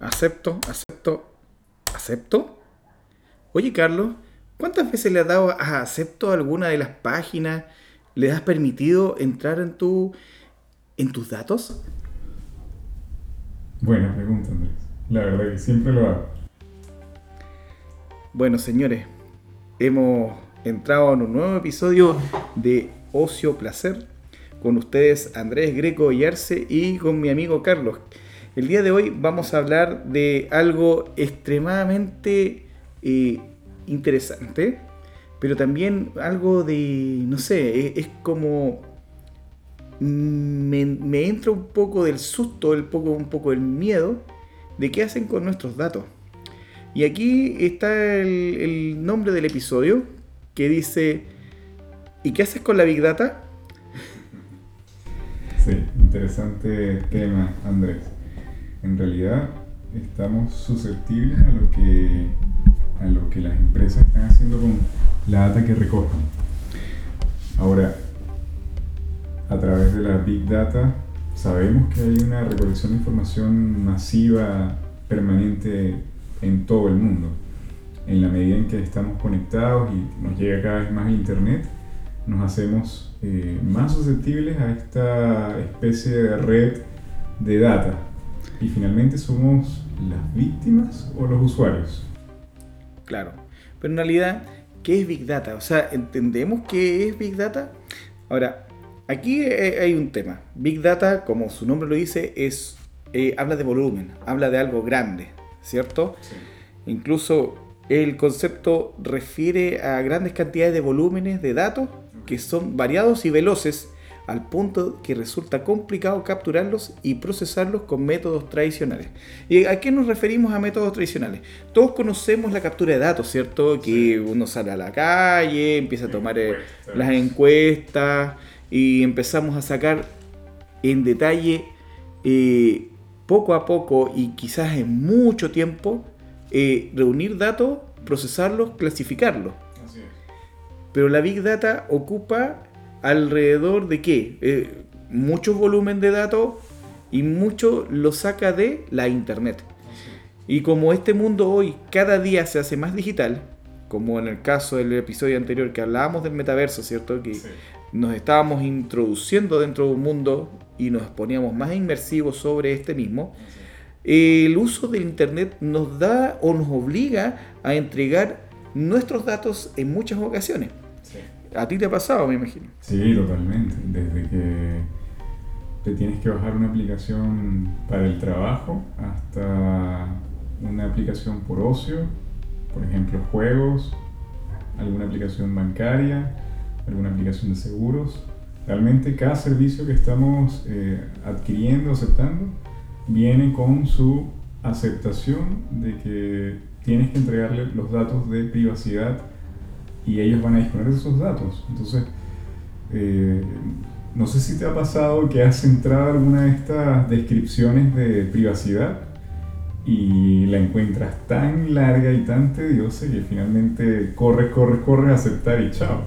Acepto, acepto, acepto. Oye, Carlos, ¿cuántas veces le has dado a acepto a alguna de las páginas? ¿Le has permitido entrar en tu en tus datos? Buena pregunta, Andrés. La verdad que siempre lo hago. Bueno, señores, hemos entrado en un nuevo episodio de Ocio Placer con ustedes Andrés Greco y Arce y con mi amigo Carlos. El día de hoy vamos a hablar de algo extremadamente eh, interesante, pero también algo de, no sé, es, como... Me, me, entra un poco del susto, el poco, un poco del miedo de qué hacen con nuestros datos. Y aquí está el, el nombre del episodio que dice, ¿y qué haces con la Big Data? Sí, interesante tema, Andrés. En realidad estamos susceptibles a lo que a lo que las empresas están haciendo con la data que recogen. Ahora, a través de la Big Data, sabemos que hay una recolección de información masiva, permanente en todo el mundo. En la medida en que estamos conectados y nos llega cada vez más Internet, nos hacemos eh, más susceptibles a esta especie de red de data. Y finalmente somos las víctimas o los usuarios. Claro, pero en realidad, ¿qué es Big Data? O sea, ¿entendemos qué es Big Data? Ahora, aquí hay un tema. Big Data, como su nombre lo dice, es eh, habla de volumen, habla de algo grande, ¿cierto? Incluso el concepto refiere a grandes cantidades de volúmenes de datos que son variados y veloces al punto que resulta complicado capturarlos y procesarlos con métodos tradicionales. ¿Y a qué nos referimos a métodos tradicionales? Todos conocemos la captura de datos, ¿cierto? Que uno sale a la calle, empieza a tomar eh, las encuestas y empezamos a sacar en detalle eh, poco a poco y quizás en mucho tiempo eh, reunir datos, procesarlos, clasificarlos. Pero la Big Data ocupa alrededor de qué? Eh, mucho volumen de datos y mucho lo saca de la Internet. Y como este mundo hoy cada día se hace más digital, como en el caso del episodio anterior que hablábamos del metaverso, ¿cierto? Que nos estábamos introduciendo dentro de un mundo y nos poníamos más inmersivos sobre este mismo. El uso del Internet nos da o nos obliga a entregar nuestros datos en muchas ocasiones. A ti te ha pasado, me imagino. Sí, totalmente. Desde que te tienes que bajar una aplicación para el trabajo hasta una aplicación por ocio, por ejemplo juegos, alguna aplicación bancaria, alguna aplicación de seguros. Realmente cada servicio que estamos eh, adquiriendo, aceptando, viene con su aceptación de que tienes que entregarle los datos de privacidad y ellos van a disponer de esos datos. Entonces, eh, no sé si te ha pasado que has entrado alguna de estas descripciones de privacidad y la encuentras tan larga y tan tediosa que finalmente corres, corres, corres a aceptar y chao.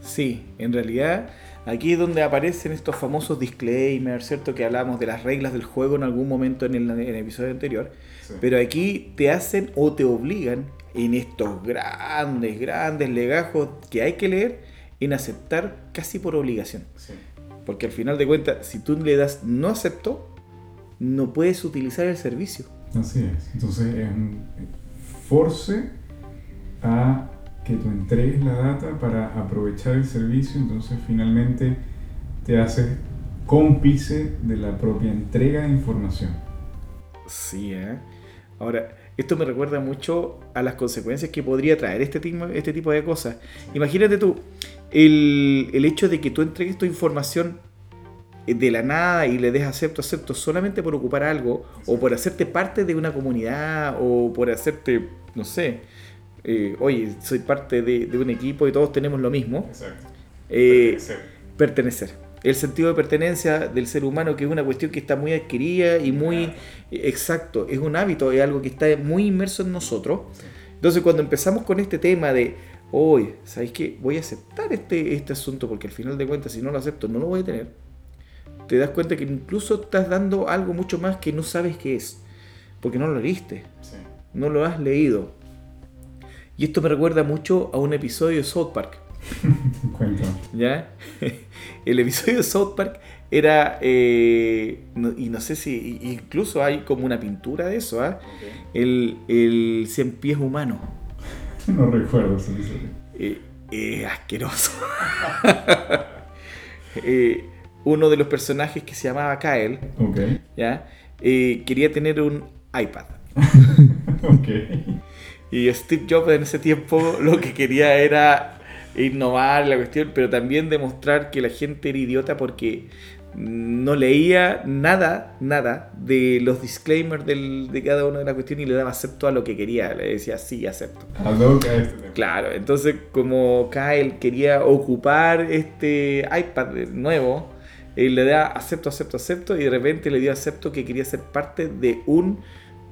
Sí, en realidad aquí es donde aparecen estos famosos disclaimers, ¿cierto? Que hablamos de las reglas del juego en algún momento en el, episodio anterior. Pero aquí te hacen o te obligan en estos grandes, grandes legajos que hay que leer en aceptar casi por obligación. Porque al final de cuentas, si tú le das no acepto, no puedes utilizar el servicio. Así es. Entonces es un force a que tú entregues la data para aprovechar el servicio, entonces finalmente te haces cómplice de la propia entrega de información. Sí, ¿eh? Ahora, esto me recuerda mucho a las consecuencias que podría traer este tipo, este tipo de cosas. Imagínate tú, el, hecho de que tú entregues tu información de la nada y le des acepto, acepto solamente por ocupar algo o por hacerte parte de una comunidad o por hacerte, no sé, eh, oye, soy parte de, un equipo y todos tenemos lo mismo. Exacto. Eh, pertenecer el sentido de pertenencia del ser humano, que es una cuestión que está muy adquirida y muy exacto, es un hábito, es algo que está muy inmerso en nosotros. Entonces cuando empezamos con este tema de, hoy, ¿sabéis qué? Voy a aceptar este, este asunto porque al final de cuentas si no lo acepto no lo voy a tener. Te das cuenta que incluso estás dando algo mucho más que no sabes qué es. porque no lo leíste, no lo has leído. Y esto me recuerda mucho a un episodio de South Park. ¿Ya? El episodio de South Park era, eh, y no sé si, incluso hay como una pintura de eso, ¿ah? el, el cien pies humano. No recuerdo ese episodio. Eh, asqueroso. Eh, uno de los personajes que se llamaba Kyle, ¿ya? quería tener un iPad. Y Steve Jobs en ese tiempo lo que quería era innovar la cuestión, pero también demostrar que la gente era idiota porque no leía nada, nada de los disclaimers de cada una de las cuestiones y le daba acepto a lo que quería. Le decía, sí, acepto. Este claro, entonces como Kyle quería ocupar este iPad nuevo, él le da acepto, acepto, acepto y de repente le dio acepto que quería ser parte de un,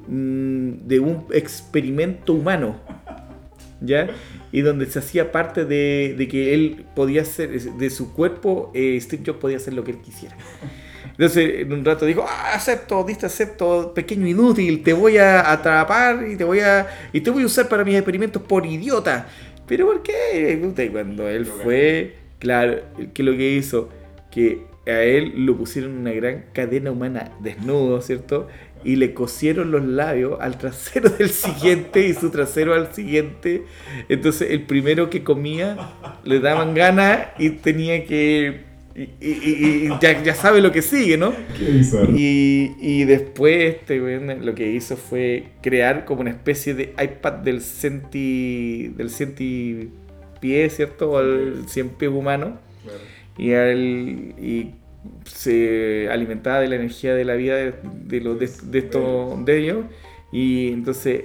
mm, de un experimento humano. ¿Ya? y donde se hacía parte de, que él podía ser, de su cuerpo, eh, Steve Jobs podía hacer lo que él quisiera. Entonces, en un rato dijo, ah, acepto, diste acepto, pequeño inútil, te voy a atrapar y te voy a, y te voy a usar para mis experimentos por idiota. Pero ¿por qué? Cuando él fue, claro, que lo que hizo, que a él lo pusieron en una gran cadena humana desnudo, ¿cierto? Y le cosieron los labios al trasero del siguiente y su trasero al siguiente. Entonces el primero que comía le daban ganas y tenía que... Y, ya, sabe lo que sigue, ¿no? y, y, después este, lo que hizo fue crear como una especie de iPad del centi, del centipié, ¿cierto? O el cien pie humano. Y, al, y se alimentaba de la energía de la vida de, los de, estos de ellos y entonces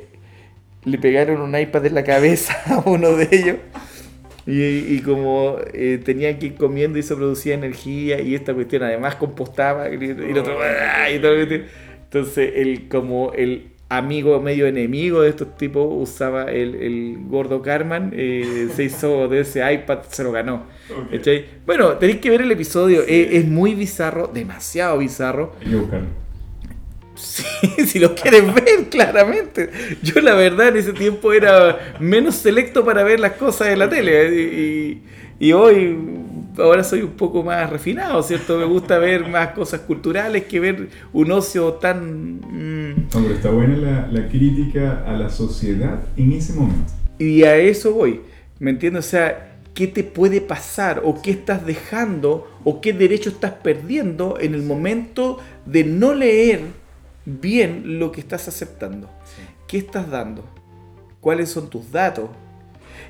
le pegaron un iPad en la cabeza a uno de ellos y, como eh, tenía que ir comiendo y se producía energía y esta cuestión además compostaba y, el otro y todo, entonces el como el amigo medio enemigo de estos tipos usaba el, gordo Carman, eh, se hizo de ese iPad, se lo ganó. Bueno, tenéis que ver el episodio, es, muy bizarro, demasiado bizarro. Sí, si lo quieres ver, claramente. Yo la verdad en ese tiempo era menos selecto para ver las cosas de la tele y hoy ahora soy un poco más refinado, ¿cierto? Me gusta ver más cosas culturales que ver un ocio tan... Mm. Hombre, está buena la, crítica a la sociedad en ese momento. Y a eso voy, ¿me entiendes? O sea, ¿qué te puede pasar o qué estás dejando o qué derecho estás perdiendo en el momento de no leer bien lo que estás aceptando? ¿Qué estás dando? ¿Cuáles son tus datos?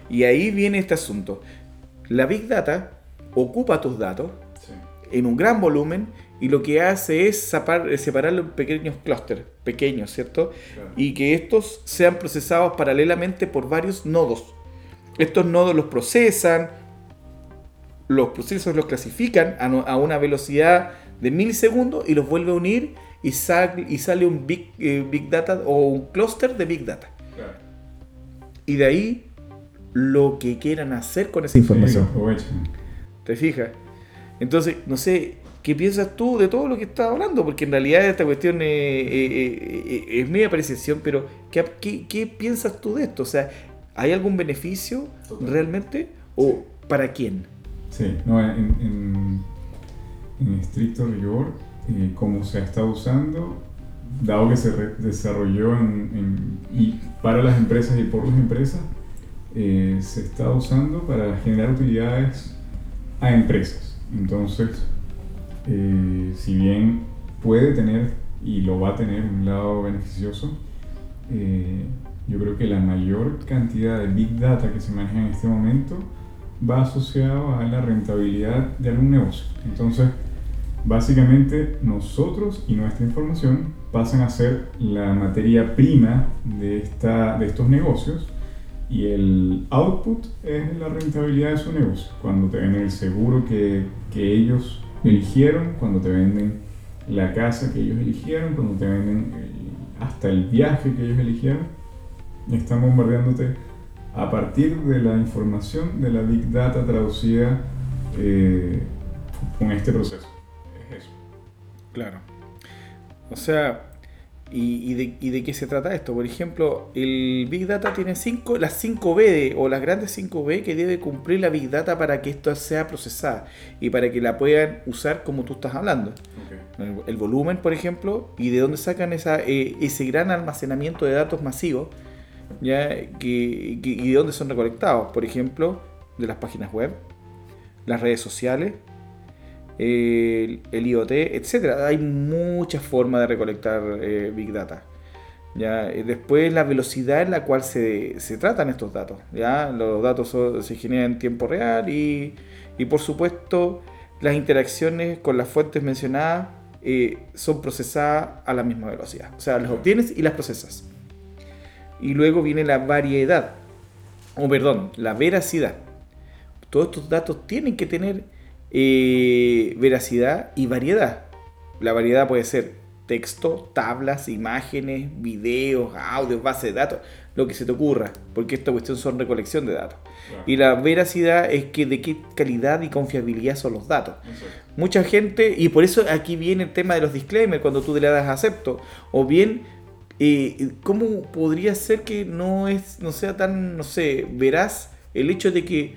Y ahí viene este asunto. La Big Data ocupa tus datos en un gran volumen y lo que hace es separarlo en pequeños clústeres, pequeños, ¿cierto? Y que estos sean procesados paralelamente por varios nodos. Estos nodos los procesan, los procesos los clasifican a, una velocidad de milisegundos y los vuelve a unir y, y sale un big, eh, big, Data o un clúster de Big Data. Y de ahí lo que quieran hacer con esa información. ¿Te fijas? Entonces, no sé, ¿qué piensas tú de todo lo que estás hablando? Porque en realidad esta cuestión es, mi apreciación, pero ¿qué, piensas tú de esto? O sea, ¿hay algún beneficio realmente o para quién? Sí, no, en, estricto rigor, eh, como se está usando, dado que se desarrolló y para las empresas y por las empresas, eh, se está usando para generar utilidades a empresas. Entonces, eh, si bien puede tener y lo va a tener un lado beneficioso, eh, yo creo que la mayor cantidad de big data que se maneja en este momento va asociado a la rentabilidad de algún negocio. Entonces, básicamente nosotros y nuestra información pasan a ser la materia prima de, esta, de estos negocios y el output es la rentabilidad de su negocio. Cuando te venden el seguro que, que ellos eligieron, cuando te venden la casa que ellos eligieron, cuando te venden hasta el viaje que ellos eligieron, están bombardeándote a partir de la información de la Big Data traducida eh, con este proceso. Es eso. Claro. O sea, ¿Y, de, qué se trata esto? Por ejemplo, el Big Data tiene cinco, las 5B o las grandes 5B que debe cumplir la Big Data para que esto sea procesada y para que la puedan usar como tú estás hablando. El, volumen, por ejemplo, y de dónde sacan esa, eh, ese gran almacenamiento de datos masivos ¿ya? Que, y de dónde son recolectados. Por ejemplo, de las páginas web, las redes sociales, el, IoT, etcétera. Hay muchas formas de recolectar eh, Big Data. ¿ya? Después la velocidad en la cual se, tratan estos datos. ¿ya? Los datos se generan en tiempo real y, por supuesto las interacciones con las fuentes mencionadas eh, son procesadas a la misma velocidad. O sea, las obtienes y las procesas. Y luego viene la variedad, o perdón, la veracidad. Todos estos datos tienen que tener eh, veracidad y variedad. La variedad puede ser texto, tablas, imágenes, videos, audios, base de datos, lo que se te ocurra, porque esta cuestión son recolección de datos. Y la veracidad es que de qué calidad y confiabilidad son los datos. Mucha gente, y por eso aquí viene el tema de los disclaimers cuando tú le das acepto, o bien eh, ¿cómo podría ser que no es no sea tan, no sé, verás el hecho de que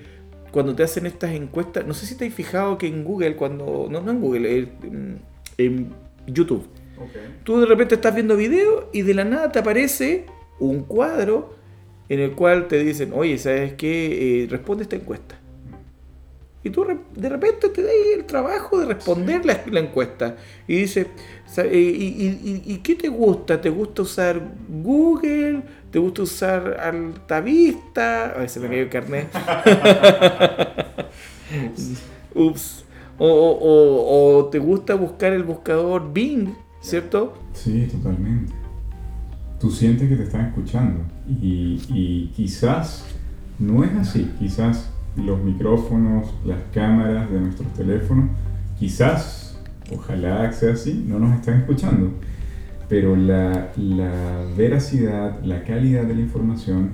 cuando te hacen estas encuestas, no sé si te has fijado que en Google, cuando, no, no en Google, en, YouTube, tú de repente estás viendo video y de la nada te aparece un cuadro en el cual te dicen, oye, ¿sabes qué? Eh, responde esta encuesta. Y tú de repente te das el trabajo de responder la, encuesta. Y dices, ¿y, qué te gusta? ¿Te gusta usar Google? ¿Te gusta usar Altavista? A ver, se me cayó el carnet. Ups. O, te gusta buscar el buscador Bing, ¿cierto? Sí, totalmente. Tú sientes que te están escuchando. Y, y quizás no es así. Quizás los micrófonos, las cámaras de nuestros teléfonos, quizás, ojalá sea así, no nos están escuchando. Pero la, veracidad, la calidad de la información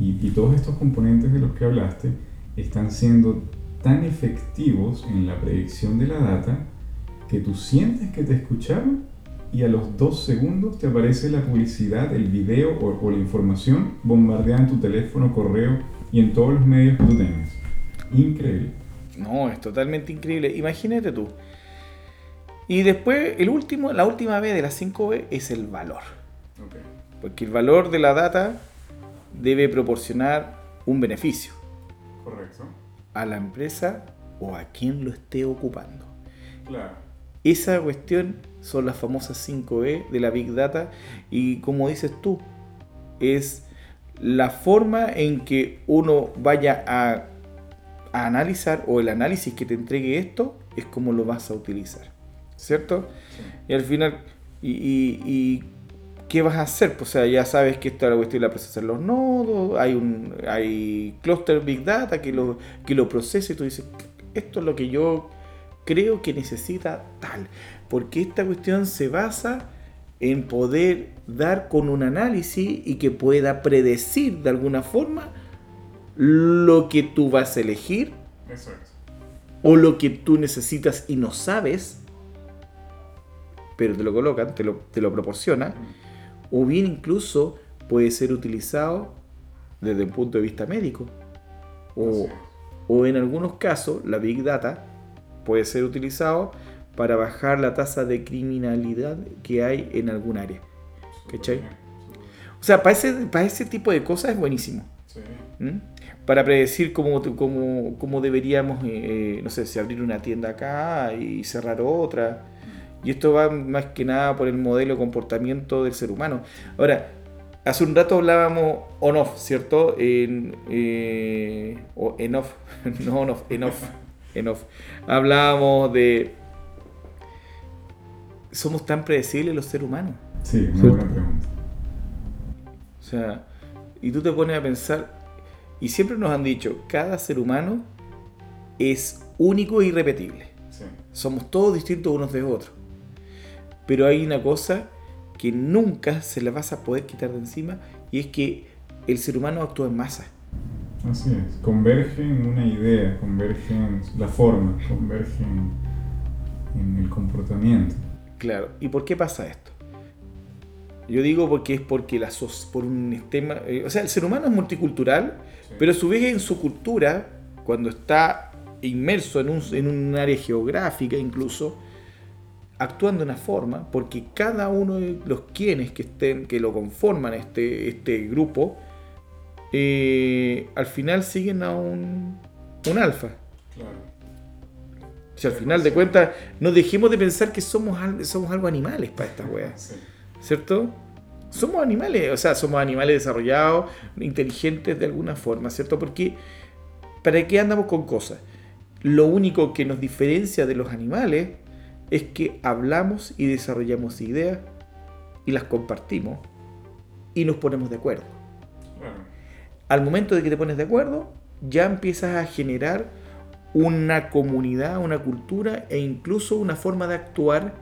y, todos estos componentes de los que hablaste están siendo tan efectivos en la predicción de la data que tú sientes que te escucharon y a los dos segundos te aparece la publicidad, el video o, o la información bombardeada en tu teléfono, correo y en todos los medios que tú tengas. Increíble. No, es totalmente increíble. Imagínate tú. Y después, el último, la última B de las 5B es el valor. Porque el valor de la data debe proporcionar un beneficio. Correcto. A la empresa o a quien lo esté ocupando. Claro. Esa cuestión son las famosas 5E de la Big Data y como dices tú, es la forma en que uno vaya a, analizar o el análisis que te entregue esto es como lo vas a utilizar, ¿cierto? Y al final, y, qué vas a hacer? Pues, o sea, ya sabes que esta es la cuestión de la procesar los nodos, hay un hay cluster big data que lo, que lo procesa y tú dices, esto es lo que yo creo que necesita tal, porque esta cuestión se basa en poder dar con un análisis y que pueda predecir de alguna forma lo que tú vas a elegir o lo que tú necesitas y no sabes, pero te lo colocan, te lo, te lo proporciona, o bien incluso puede ser utilizado desde el punto de vista médico. O, o en algunos casos, la Big Data puede ser utilizado para bajar la tasa de criminalidad que hay en algún área. ¿Cachai? O sea, para ese, para ese tipo de cosas es buenísimo. ¿Mm? Para predecir cómo, cómo, cómo deberíamos, eh, eh, no sé, si abrir una tienda acá y cerrar otra. Y esto va más que nada por el modelo de comportamiento del ser humano. Ahora, hace un rato hablábamos on-off, ¿cierto? En, eh, o en-off, no on-off, en-off, en-off. Hablábamos de somos tan predecibles los seres humanos? Sí, una buena pregunta. O sea, y tú te pones a pensar, y siempre nos han dicho, cada ser humano es único e irrepetible. Sí. Somos todos distintos unos de otros. Pero hay una cosa que nunca se la vas a poder quitar de encima, y es que el ser humano actúa en masa. Así es, converge en una idea, converge en la forma, converge en el comportamiento. Claro, ¿y por qué pasa esto? Yo digo porque es porque la so- por un sistema, eh, o sea, el ser humano es multicultural, Sí. pero a su vez en su cultura, cuando está inmerso en un, en un área geográfica incluso, actúan de una forma, porque cada uno de los quienes que estén, que lo conforman este, este grupo, eh, al final siguen a un, un alfa. Claro. Si al final de cuentas no dejemos de pensar que somos, somos algo animales para estas weas. Sí. ¿cierto? Somos animales, o sea, somos animales desarrollados, inteligentes de alguna forma, ¿cierto? Porque ¿para qué andamos con cosas? Lo único que nos diferencia de los animales es que hablamos y desarrollamos ideas y las compartimos y nos ponemos de acuerdo. Claro. Al momento de que te pones de acuerdo, ya empiezas a generar una comunidad, una cultura e incluso una forma de actuar.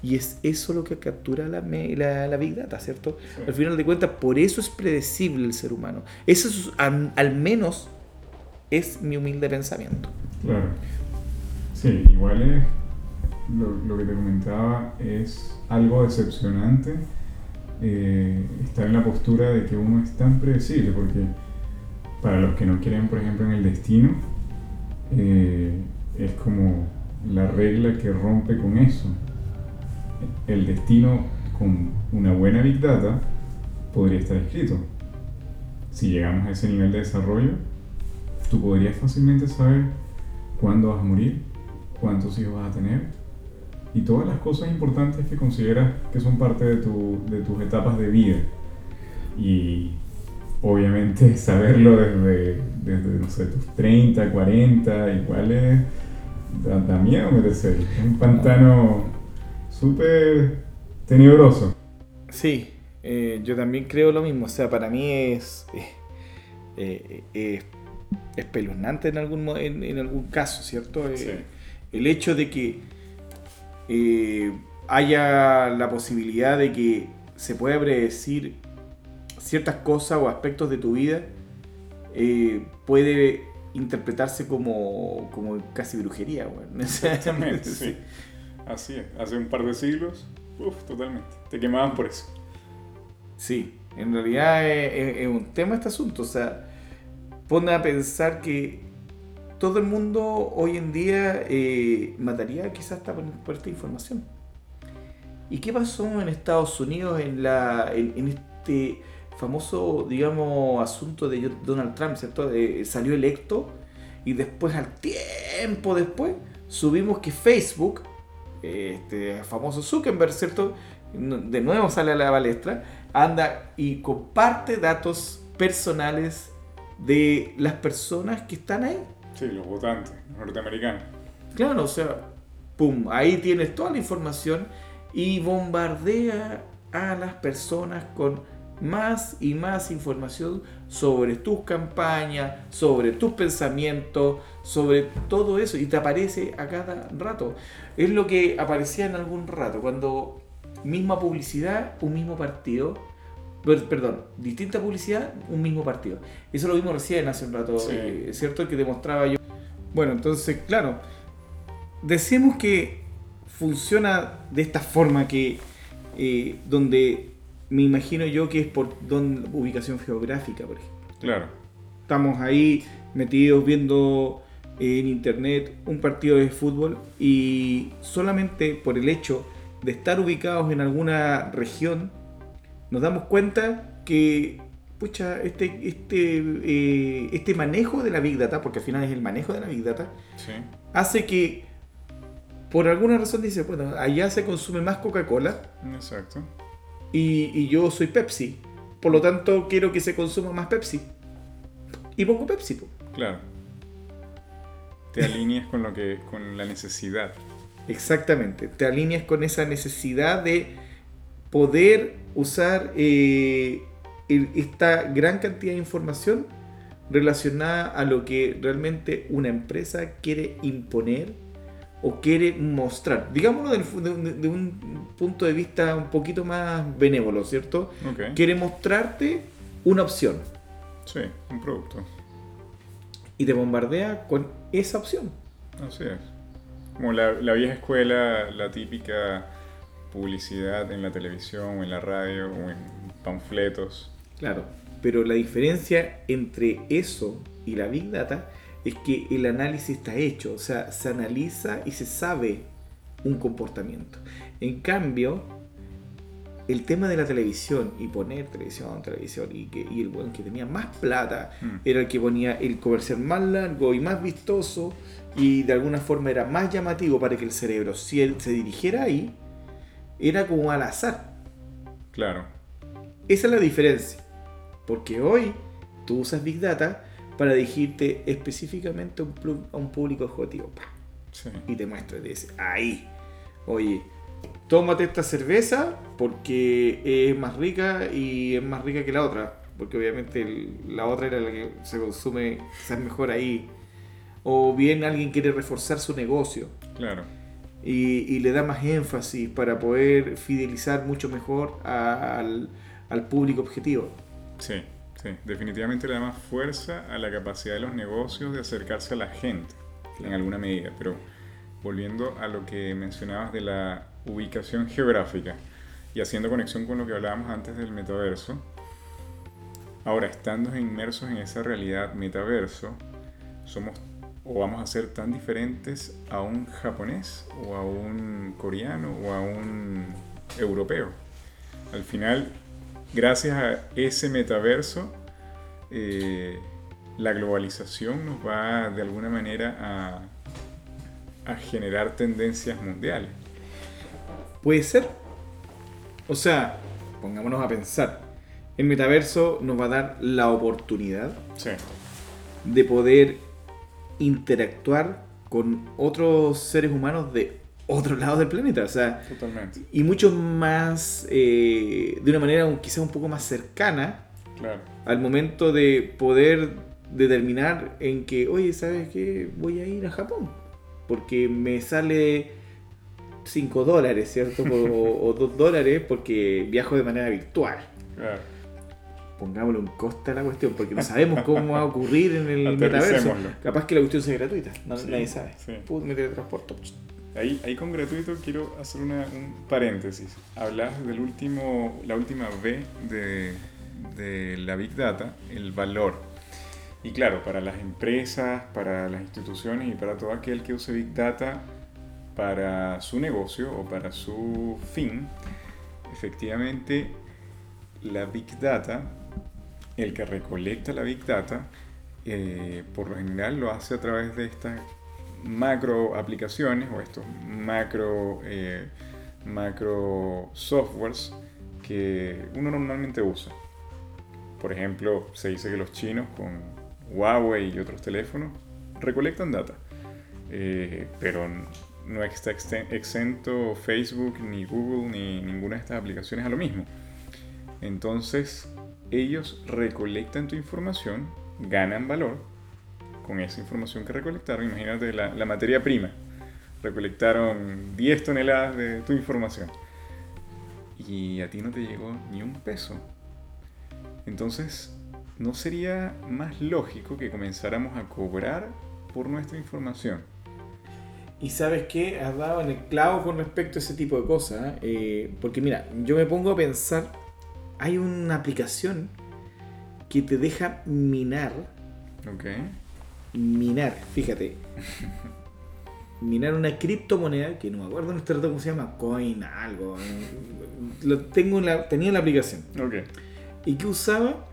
Y es eso lo que captura la, la, la Big Data, ¿cierto? Sí. Al final de cuentas, por eso es predecible el ser humano. Eso es, al, al menos es mi humilde pensamiento. Claro. Sí, igual es lo, que te comentaba es algo decepcionante eh, estar en la postura de que uno es tan predecible, porque para los que no creen, por ejemplo, en el destino, eh, es como la regla que rompe con eso. El destino con una buena Big Data podría estar escrito. Si llegamos a ese nivel de desarrollo, tú podrías fácilmente saber cuándo vas a morir, cuántos hijos vas a tener y todas las cosas importantes que consideras que son parte de, tu- de tus etapas de vida. Y obviamente saberlo desde, desde no sé, tus 30, 40, igual es, da, da miedo meterse. Es un pantano súper tenebroso. Sí, eh, yo también creo lo mismo. O sea, para mí es eh, eh, espeluznante en algún, en, en algún caso, ¿cierto? Eh, Sí. El hecho de que eh, haya la posibilidad de que se pueda predecir ciertas cosas o aspectos de tu vida eh, puede interpretarse como, como casi brujería. weón. Exactamente, sí. Así es. Hace un par de siglos, uff, totalmente. Te quemaban por eso. Sí, en realidad es, es- es un tema este asunto. O sea, pone a pensar que todo el mundo hoy en día eh, mataría quizás hasta por, por esta información. ¿Y qué pasó en Estados Unidos en, la, en, en este famoso, digamos, asunto de Donald Trump, ¿cierto? Eh, salió electo y después, al tiempo después, subimos que Facebook, este famoso Zuckerberg, ¿cierto? De nuevo sale a la palestra, anda y comparte datos personales de las personas que están ahí. Sí, los votantes norteamericanos. Claro, o sea, pum, ahí tienes toda la información y bombardea a las personas con más y más información sobre tus campañas, sobre tus pensamientos, sobre todo eso y te aparece a cada rato. Es lo que aparecía en algún rato, cuando misma publicidad, un mismo partido, perdón, distinta publicidad, un mismo partido. Eso lo vimos recién hace un rato, Sí. eh, ¿cierto? Que demostraba yo. Bueno, entonces, claro, decimos que funciona de esta forma que eh, donde me imagino yo que es por don, ubicación geográfica, por ejemplo. Claro. Estamos ahí metidos viendo eh, en internet un partido de fútbol y solamente por el hecho de estar ubicados en alguna región nos damos cuenta que pucha, este, este, eh, este manejo de la Big Data, porque al final es el manejo de la Big Data, Sí. hace que por alguna razón dice, bueno, allá se consume más Coca-Cola Exacto. y, y yo soy Pepsi. Por lo tanto, quiero que se consuma más Pepsi. Y pongo Pepsi. po. Claro. Te alineas con lo que. con la necesidad. Exactamente. Te alineas con esa necesidad de poder usar eh, el- esta gran cantidad de información relacionada a lo que realmente una empresa quiere imponer o quiere mostrar. Digámoslo de, un- de un punto de vista un poquito más benévolo, ¿cierto? Quiere mostrarte una opción Sí, un producto. y te bombardea con esa opción. Así es. Como la, la vieja escuela, la típica publicidad en la televisión o en la radio o en panfletos. Claro, pero la diferencia entre eso y la Big Data es que el análisis está hecho, o sea, se analiza y se sabe un comportamiento. En cambio, el tema de la televisión y poner televisión, televisión y, que, y el buen que tenía más plata Mm. era el que ponía el comercial más largo y más vistoso y de alguna forma era más llamativo para que el cerebro, si él se dirigiera ahí, era como al azar. Claro, Esa es la diferencia. Porque hoy tú usas Big Data para dirigirte específicamente a un, público objetivo. Sí. Y te muestra, te dice, ahí. Oye, tómate esta cerveza porque es más rica y es más rica que la otra. Porque obviamente el- la otra era la que se consume quizás mejor ahí. O bien alguien quiere reforzar su negocio Claro, y, y le da más énfasis para poder fidelizar mucho mejor a- al, al público objetivo. sí, sí. Definitivamente le da más fuerza a la capacidad de los negocios de acercarse a la gente en alguna medida. Pero volviendo a lo que mencionabas de la ubicación geográfica y haciendo conexión con lo que hablábamos antes del metaverso, ahora estando inmersos en esa realidad metaverso, somos o vamos a ser tan diferentes a un japonés o a un coreano o a un europeo. Al final, gracias a ese metaverso, eh, la globalización nos va de alguna manera a, a generar tendencias mundiales. Puede ser. O sea, pongámonos a pensar. El metaverso nos va a dar la oportunidad Sí, de poder interactuar con otros seres humanos de otro lado del planeta. O sea, totalmente. y mucho más, eh, de una manera quizás un poco más cercana Claro, al momento de poder determinar en que, oye, ¿sabes qué? Voy a ir a Japón. Porque me sale 5 dólares, ¿cierto? O, 2 dólares porque viajo de manera virtual. claro. Pongámosle un coste a la cuestión, porque no sabemos cómo va a ocurrir en el metaverso. Capaz que la cuestión sea gratuita, no- Sí, nadie sabe. sí. Put, me teletransporto. Ahí, ahí con gratuito quiero hacer una- un paréntesis. Hablas del último, la última B de, de la Big Data, el valor. Y claro, para las empresas, para las instituciones y para todo aquel que use Big Data para su negocio o para su fin, efectivamente la Big Data, el que recolecta la Big Data, eh, por lo general lo hace a través de estas macro aplicaciones o estos macro, eh, macro softwares que uno normalmente usa. Por ejemplo, se dice que los chinos con Huawei y otros teléfonos recolectan data, Eh, pero no está exento Facebook, ni Google, ni ninguna de estas aplicaciones a lo mismo. Entonces, ellos recolectan tu información, ganan valor con esa información que recolectaron. Imagínate la, la materia prima. Recolectaron 10 toneladas de tu información. Y a ti no te llegó ni un peso. Entonces, ¿no sería más lógico que comenzáramos a cobrar por nuestra información? Y sabes qué, has dado en el clavo con respecto a ese tipo de cosas. ¿eh? porque mira, yo me pongo a pensar, hay una aplicación que te deja minar, ¿Ok? minar, fíjate, minar una criptomoneda, que no me acuerdo en este rato cómo se llama, coin, algo. Lo tengo en la, tenía en la aplicación. Ok. Y que usaba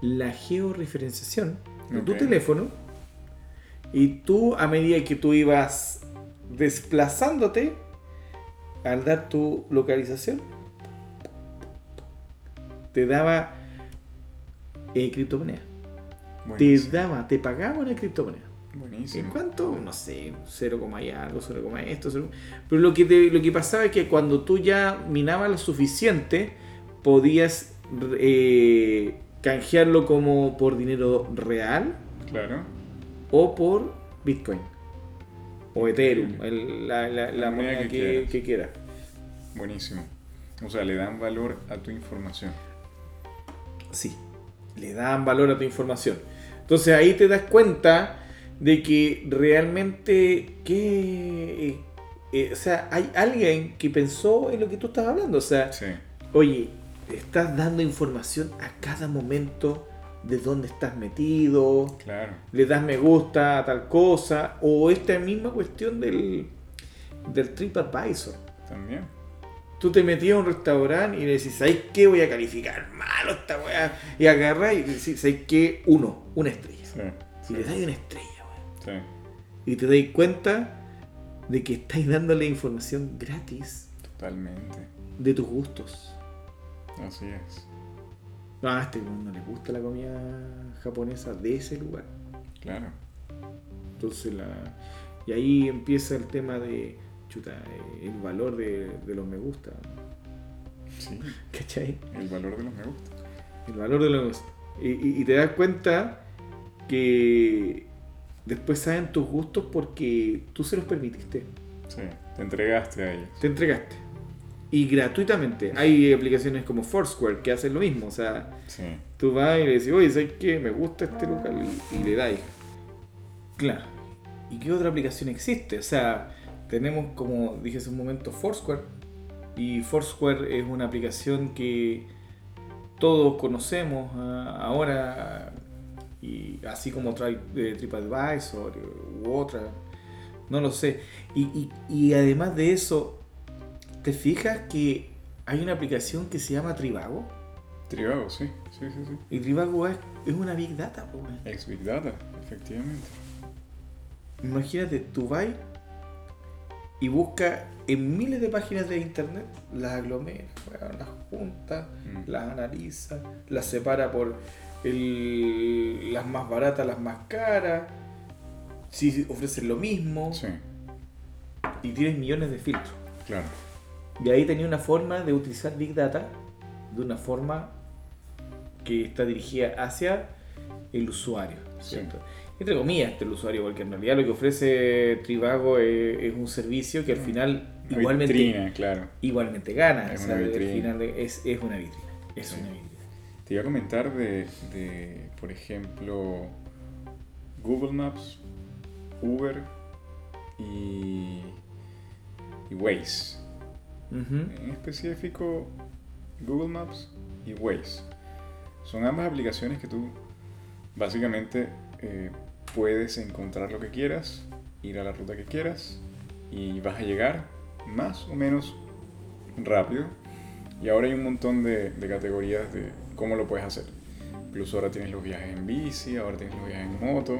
la georreferenciación de tu teléfono. Y tú, a medida que tú ibas desplazándote, al dar tu localización, te daba eh, criptomoneda. Te daba, te pagaba una criptomoneda. ¿En Buenísimo. cuánto? No sé, 0, y algo, 0, esto, 0. Pero lo que, te- lo que pasaba es que cuando tú ya minabas lo suficiente, podías eh, canjearlo como por dinero real Claro. o por Bitcoin. O Ethereum, el- la, la- la La moneda moneda que que, que quieras. Buenísimo. O sea, le dan valor a tu información. Sí, le dan valor a tu información. Entonces ahí te das cuenta de que realmente qué, eh, o sea, hay alguien que pensó en lo que tú estás hablando. O sea, Sí, oye, estás dando información a cada momento de dónde estás metido, claro. le das me gusta a tal cosa, o esta misma cuestión del, del TripAdvisor. También. Tú te metías a un restaurante y le decís, ¿sabes qué? Voy a calificar malo esta weá. Y agarras y decís, ¿sabes qué? Uno, una estrella. Sí, Y sí, le das una estrella, weá. sí, Y te das cuenta de que estáis dándole información gratis totalmente. de tus gustos. Así es. Ah, a este no le gusta la comida japonesa de ese lugar. Claro. Entonces la. Y ahí empieza el tema de. Chuta, el valor de, de los me gusta. Sí, ¿Cachai? el valor de los me gusta. El valor de los me gusta. Y, y- y te das cuenta que después saben tus gustos porque tú se los permitiste. Sí, te entregaste a ellos. Te entregaste. Y gratuitamente. Hay aplicaciones como Foursquare que hacen lo mismo. O sea, Sí, tú vas y le decís, oye, ¿sabes qué? Me gusta este local y, y le dais. Claro. ¿Y qué otra aplicación existe? O sea, tenemos, como dije hace un momento, Foursquare. Y Foursquare es una aplicación que todos conocemos ah, ahora. Y así como eh, TripAdvisor u otra. No lo sé. Y, y- y además de eso, ¿te fijas que hay una aplicación que se llama Trivago? Trivago, sí, sí, sí, sí. Y Trivago es, es una big data, po, weón. Ex Big Data, efectivamente. Imagínate, tú vas y busca en miles de páginas de internet, las aglomera, las junta, Mm. las analiza, las separa por el- las más baratas, las más caras, si ofrecen lo mismo, Sí, y tienes millones de filtros. claro. Y ahí tenía una forma de utilizar Big Data de una forma que está dirigida hacia el usuario. Entre comillas, el usuario, porque en realidad lo que ofrece Trivago es, es un servicio que al final Una igualmente, vitrina, claro. igualmente gana. Es o sea, una al vitrina. final es, es una vitrina. Es Sí. una vitrina. Te iba a comentar de, de, por ejemplo, Google Maps, Uber y, y Waze. En específico, Google Maps y Waze. Son ambas aplicaciones que tú básicamente eh, puedes encontrar lo que quieras, ir a la ruta que quieras y vas a llegar más o menos rápido. Y ahora hay un montón de, de categorías de cómo lo puedes hacer. Incluso ahora tienes los viajes en bici, ahora tienes los viajes en moto,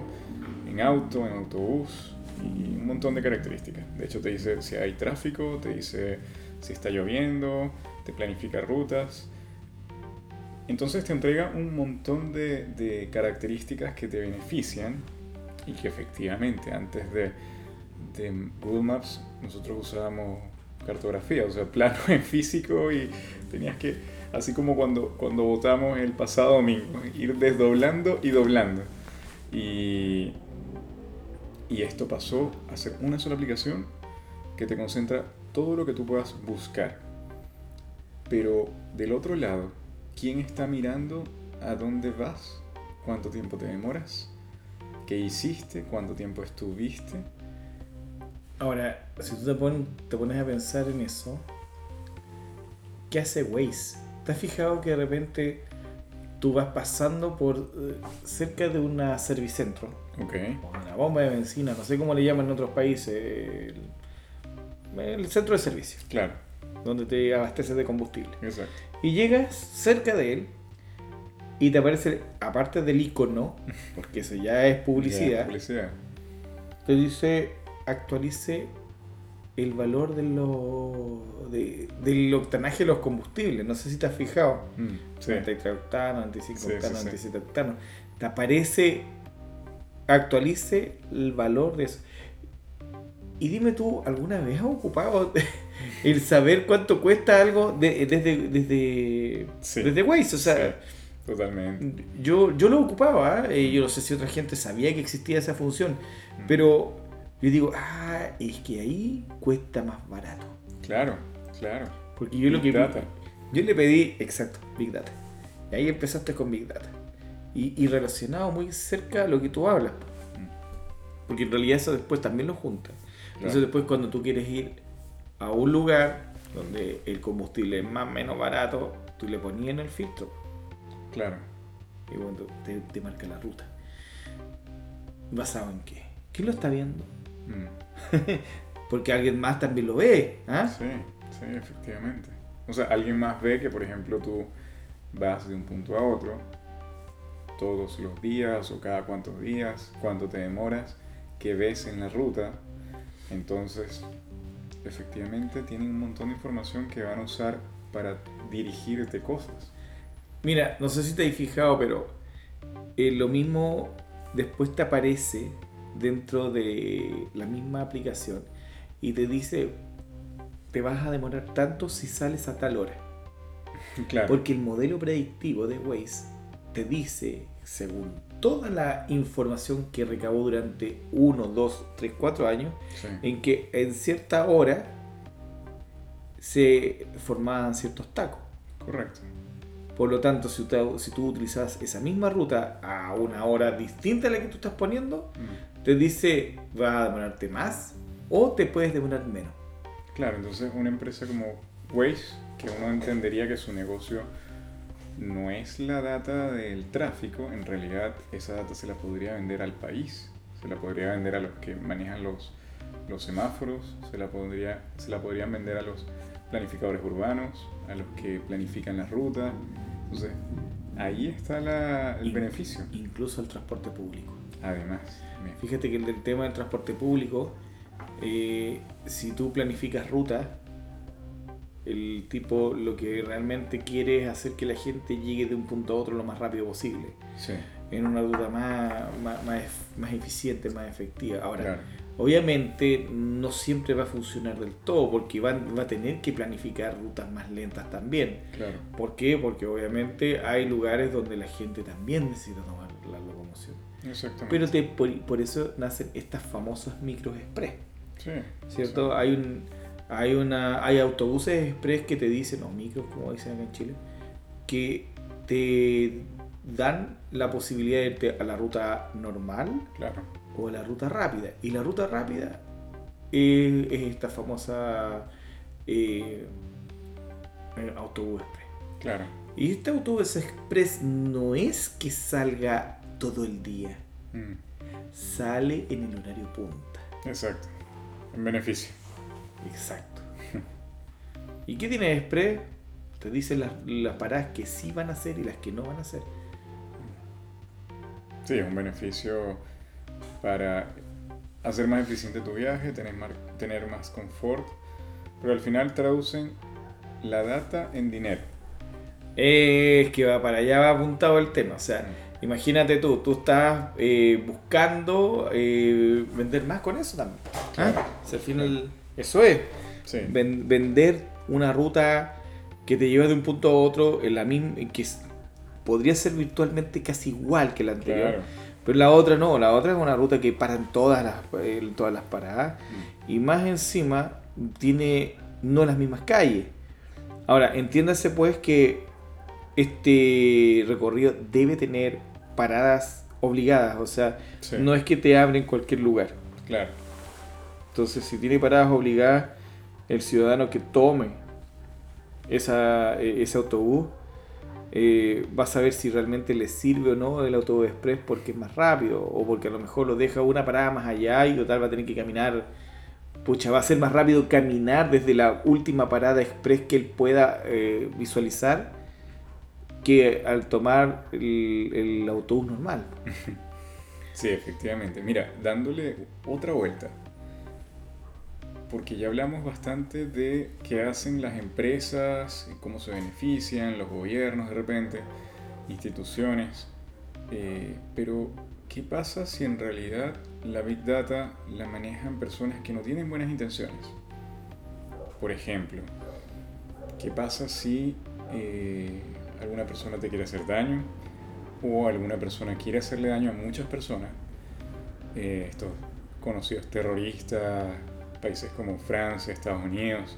en auto, en autobús y un montón de características. De hecho te dice si hay tráfico, te dice si está lloviendo, te planifica rutas. Entonces te entrega un montón de, de características que te benefician y que efectivamente antes de, de Google Maps nosotros usábamos cartografía, o sea, plano en físico y tenías que, así como cuando, cuando votamos el pasado domingo, ir desdoblando y doblando. Y, y esto pasó a ser una sola aplicación que te concentra todo lo que tú puedas buscar. Pero del otro lado, ¿quién está mirando a dónde vas? ¿Cuánto tiempo te demoras? ¿Qué hiciste? ¿Cuánto tiempo estuviste? Ahora, si tú te, pon- te pones a pensar en eso, ¿qué hace Waze? ¿Te has fijado que de repente tú vas pasando por eh, cerca de una servicentro? Ok, una bomba de benzina, no sé cómo le llaman en otros países, el, el centro de servicio, claro, donde te abasteces de combustible. exacto. Y llegas cerca de él y te aparece, aparte del icono, porque eso ya es Ya, publicidad, publicidad. te dice actualice el valor de lo, de- del octanaje de los combustibles. No sé si te has fijado. Mm, sí, 93 octanos, 95 Sí, octanos, sí. 97 octanos. Te aparece, actualice el valor de eso. Y dime tú, ¿alguna vez has ocupado el saber cuánto cuesta algo de- desde, desde, desde Waze? O sea, totalmente. yo, yo lo ocupaba, ¿eh? yo no sé si otra gente sabía que existía esa función, Mm. pero yo digo, ah, es que ahí cuesta más barato. Claro, claro. Porque yo lo Big que Data. yo le pedí, exacto, Big Data. Y ahí empezaste con Big Data. Y, y relacionado muy cerca a lo que tú hablas. Mm. Porque en realidad eso después también lo junta. Entonces después cuando tú quieres ir a un lugar donde el combustible es más o menos barato, tú le ponías en el filtro. Claro. Y bueno, te, te marca la ruta. ¿Basado en qué? ¿Quién lo está viendo? Mm. Porque alguien más también lo ve. ¿ah? Sí, sí, efectivamente. O sea, alguien más ve que, por ejemplo, tú vas de un punto a otro todos los días o cada cuántos días, cuánto te demoras, qué ves en la ruta. Entonces, efectivamente, tienen un montón de información que van a usar para dirigirte cosas. Mira, no sé si te has fijado, pero eh, lo mismo después te aparece dentro de la misma aplicación y te dice, te vas a demorar tanto si sales a tal hora. Claro. Porque el modelo predictivo de Waze te dice, según toda la información que recabó durante 1, 2, 3, 4 años, Sí. en que en cierta hora se formaban ciertos tacos. Correcto. Por lo tanto, si tú, si tú utilizas esa misma ruta a una hora distinta a la que tú estás poniendo, Mm. te dice va a demorarte más o te puedes demorar menos. Claro, entonces una empresa como Waze, que uno entendería que su negocio no es la data del tráfico, en realidad esa data se la podría vender al país, se la podría vender a los que manejan los, los semáforos, se la, podría, se la podrían vender a los planificadores urbanos, a los que planifican las rutas. Entonces, ahí está la- el In- beneficio. Incluso el transporte público. Además, Fíjate que el del tema del transporte público, eh, si tú planificas rutas, el tipo lo que realmente quiere es hacer que la gente llegue de un punto a otro lo más rápido posible, sí, en una ruta más, más, más, más eficiente, más efectiva. Ahora, claro, obviamente no siempre va a funcionar del todo, porque van- va a tener que planificar rutas más lentas también. claro, ¿Por qué? Porque obviamente hay lugares donde la gente también necesita tomar la locomoción. exactamente. Pero te- por, por eso nacen estas famosas micros express, sí, ¿cierto? Hay un hay una hay autobuses express que te dicen, o micros como dicen acá en Chile, que te dan la posibilidad de irte a la ruta normal claro, o a la ruta rápida. Y la ruta rápida es, es esta famosa eh, eh, autobús express. claro. Y este autobús express no es que salga todo el día, Mm. sale en el horario punta. Exacto. En beneficio. Exacto. ¿Y qué tiene Express? Te dice las, las paradas que sí van a hacer y las que no van a hacer. Sí, es un beneficio para hacer más eficiente tu viaje, tener más, tener más confort, pero al final traducen la data en dinero. Es que va para allá va apuntado el tema. O sea, imagínate tú, tú estás eh, buscando eh, vender más con eso también. ¿Ah? Claro. O sea, al final, eso es. Sí, Ven- vender una ruta que te lleva de un punto a otro en la misma que podría ser virtualmente casi igual que la anterior claro. Pero la otra no la otra es una ruta que paran todas las todas las paradas Mm. y más encima tiene no las mismas calles ahora entiéndase pues que este recorrido debe tener paradas obligadas o sea Sí, no es que te abren cualquier lugar claro. entonces, si tiene paradas obligadas, el ciudadano que tome esa, eh, ese autobús eh, va a saber si realmente le sirve o no el autobús express porque es más rápido o porque a lo mejor lo deja una parada más allá y total va a tener que caminar. Pucha, va a ser más rápido caminar desde la última parada express que él pueda eh, visualizar que al tomar el, el autobús normal. Sí, efectivamente. Mira, dándole otra vuelta, porque ya hablamos bastante de qué hacen las empresas, cómo se benefician, los gobiernos de repente, instituciones, eh, pero ¿qué pasa si en realidad la Big Data la manejan personas que no tienen buenas intenciones? Por ejemplo, ¿qué pasa si eh, alguna persona te quiere hacer daño o alguna persona quiere hacerle daño a muchas personas? Eh, estos conocidos terroristas, países como Francia, Estados Unidos,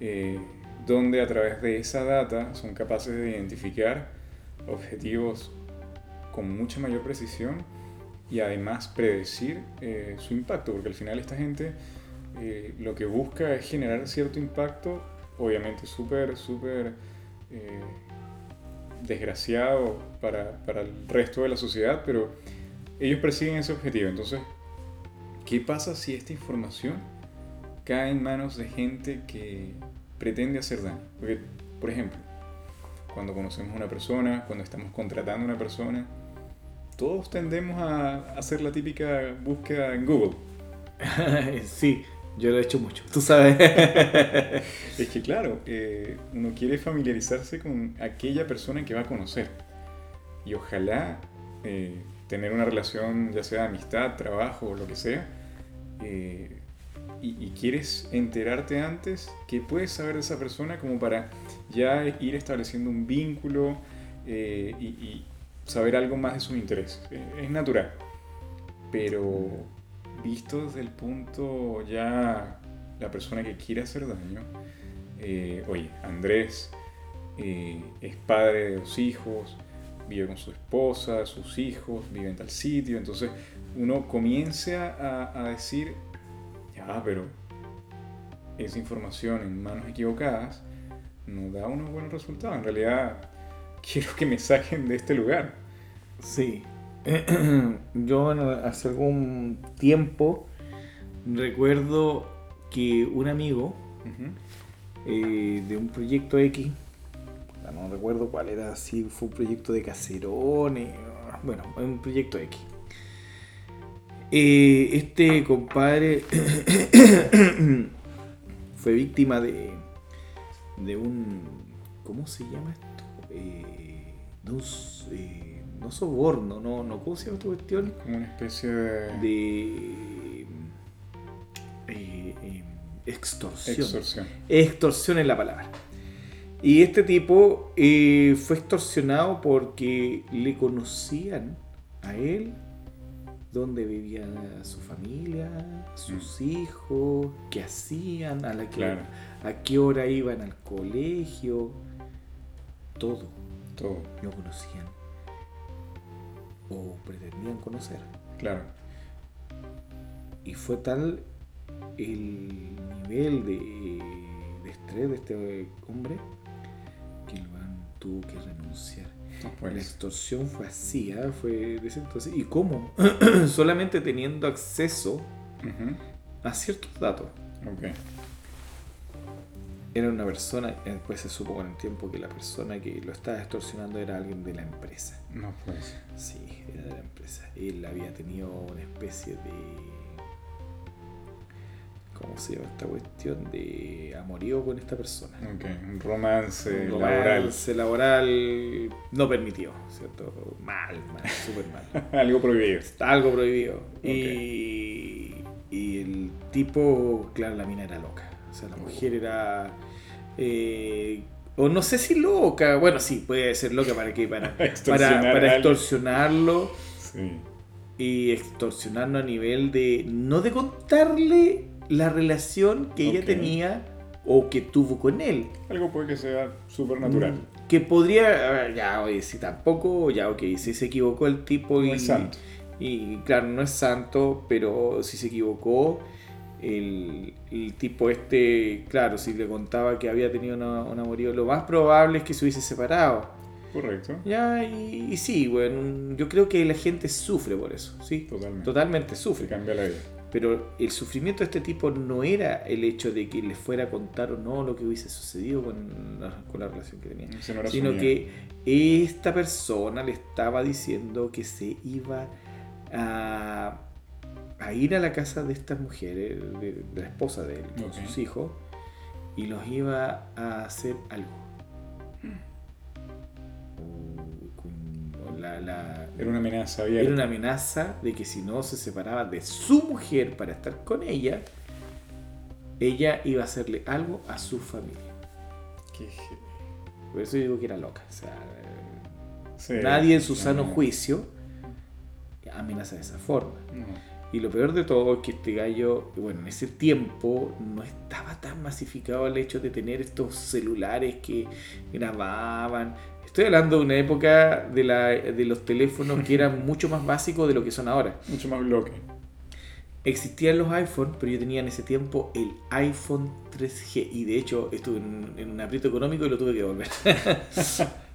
eh, donde a través de esa data son capaces de identificar objetivos con mucha mayor precisión y además predecir eh, su impacto, porque al final esta gente eh, lo que busca es generar cierto impacto, obviamente súper, súper desgraciado para, para el resto de la sociedad, pero ellos persiguen ese objetivo. Entonces, ¿qué pasa si esta información cae en manos de gente que pretende hacer daño? Porque, por ejemplo, cuando conocemos a una persona, cuando estamos contratando a una persona, todos tendemos a hacer la típica búsqueda en Google. sí, yo lo he hecho mucho, tú sabes. es que claro, eh, uno quiere familiarizarse con aquella persona que va a conocer. Y ojalá eh, tener una relación, ya sea de amistad, trabajo o lo que sea, eh, y, quieres enterarte antes que puedes saber de esa persona como para ya ir estableciendo un vínculo y, saber algo más de sus intereses. es natural. Pero visto desde el punto ya la persona que quiere hacer daño, eh, oye, Andrés eh, es padre de dos hijos, vive con su esposa, sus hijos, vive en tal sitio, entonces uno comienza a decir, ya, pero esa información en manos equivocadas no da unos buenos resultados, en realidad quiero que me saquen de este lugar. Sí, yo hace algún tiempo recuerdo que un amigo eh, de un proyecto X, no recuerdo cuál era, si fue un proyecto de caserones, bueno, un proyecto X. Eh, este compadre fue víctima de, de un, ¿cómo se llama esto? Eh, de un no soborno, no, no, ¿cómo se llama esta cuestión? Como una especie de... de eh, eh, extorsión. Extorsión. Extorsión es la palabra. Y este tipo eh, fue extorsionado porque le conocían a él dónde vivía su familia, sus mm. hijos, qué hacían, a, la que, a qué hora iban al colegio, todo. Todo. Lo conocían o pretendían conocer. Claro. Y fue tal el nivel de, estrés de este hombre que el tuvo que renunciar. La extorsión fue así, ¿eh? fue entonces. ¿Y cómo? Solamente teniendo acceso a ciertos datos. Okay era una persona, después se supo con el tiempo que la persona que lo estaba extorsionando era alguien de la empresa. No pues. Sí, era de la empresa. Él había tenido una especie de. ¿Cómo se llama esta cuestión? De amorío con esta persona. Ok, un romance, un romance laboral. no permitió, ¿cierto? Mal, mal, súper mal. Algo prohibido. Algo prohibido. Y, y el tipo, claro, la mina era loca o sea, la mujer era. Eh, o no sé si loca. Bueno, sí, puede ser loca para que para, para, extorsionarlo. Sí. Y extorsionarlo a nivel de. No de contarle la relación que ella tenía o que tuvo con él. Algo puede que sea súper natural. Mm, que podría. Ya, oye, si tampoco. Ya, ok, si se equivocó el tipo. y, es santo. Y claro, no es santo, pero si se equivocó el, tipo este, claro, si le contaba que había tenido una, un amorío, lo más probable es que se hubiese separado. Correcto. Ya, y, sí, bueno, yo creo que la gente sufre por eso, ¿sí? Totalmente. Totalmente sufre. cambia la vida. Pero el sufrimiento de este tipo no era el hecho de que le fuera a contar o no lo que hubiese sucedido con la, con la relación que tenía, sino que esta persona le estaba diciendo que se iba a a ir a la casa de estas mujeres, de, la esposa de él, con sus hijos, y los iba a hacer algo. Era una amenaza abierta. Era una amenaza de que si no se separaba de su mujer para estar con ella, ella iba a hacerle algo a su familia. Por eso digo que era loca. nadie en su sano juicio amenaza de esa forma. Y lo peor de todo es que este gallo, bueno, en ese tiempo no estaba tan masificado el hecho de tener estos celulares que grababan. Estoy hablando de una época de, la, de los teléfonos que eran mucho más básicos de lo que son ahora. Mucho más bloque. existían los iPhone, pero yo tenía en ese tiempo el iPhone 3G y de hecho estuve en, en un aprieto económico y lo tuve que devolver.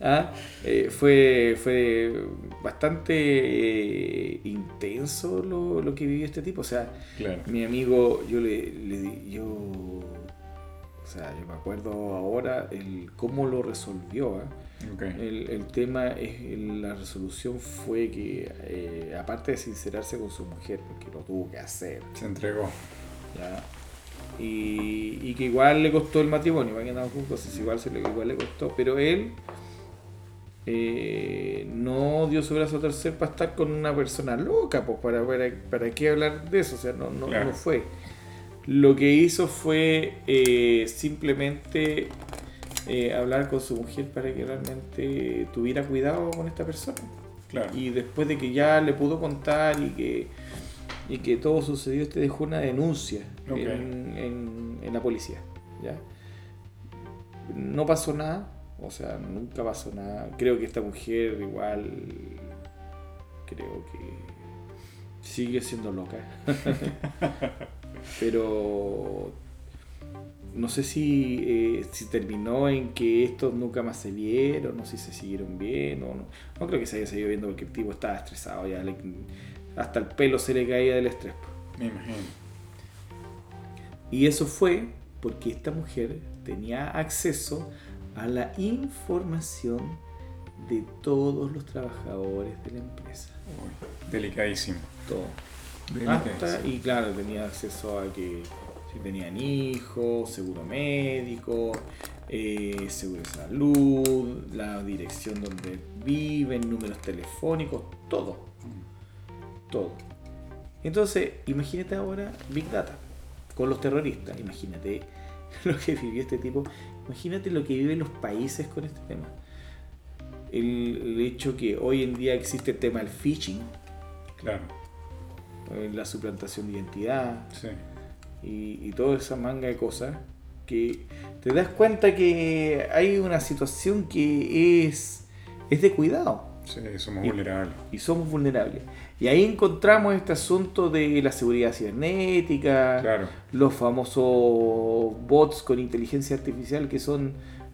Ah, eh, fue, fue bastante eh, intenso lo, lo que vivió este tipo. O sea, Claro. mi amigo, yo le, le yo, o sea, yo me acuerdo ahora el cómo lo resolvió. ¿ah? El, el tema es, la resolución fue que, eh, aparte de sincerarse con su mujer, porque lo tuvo que hacer, Se entregó. ¿ya? Y, y que igual le costó el matrimonio, para que andamos juntos, es igual, se le, igual le costó, pero él eh, no dio su brazo a torcer para estar con una persona loca, pues para, para, para qué hablar de eso, o sea, no, no, Claro. no fue. Lo que hizo fue eh, simplemente eh, hablar con su mujer para que realmente tuviera cuidado con esta persona. Claro. Y después de que ya le pudo contar y que, y que todo sucedió, este dejó una denuncia en, en- en la policía. ¿ya? No pasó nada, o sea, nunca pasó nada. Creo que esta mujer igual, creo que sigue siendo loca. Pero no sé si, eh, si terminó en que estos nunca más se vieron, no sé si se siguieron bien o no. No creo que se haya seguido viendo porque el tipo estaba estresado ya. le- hasta el pelo se le caía del estrés. Me imagino. Y eso fue porque esta mujer tenía acceso a la información de todos los trabajadores de la empresa. Uy, delicadísimo. Todo. Delicadísimo. Hasta, y claro, tenía acceso a que si tenían hijos, seguro médico, eh, seguro de salud, la dirección donde viven, números telefónicos, todo. Todo. Entonces, imagínate ahora Big Data con los terroristas. Imagínate lo que vivió este tipo. Imagínate lo que viven los países con este tema. El, el hecho que hoy en día existe el tema del phishing, Claro. eh, la suplantación de identidad, Sí. Y, y toda esa manga de cosas que te das cuenta que hay una situación que es, es de cuidado Sí, somos Y- vulnerables. y somos vulnerables. Y ahí encontramos este asunto de la seguridad cibernética, Claro. los famosos bots con inteligencia artificial que son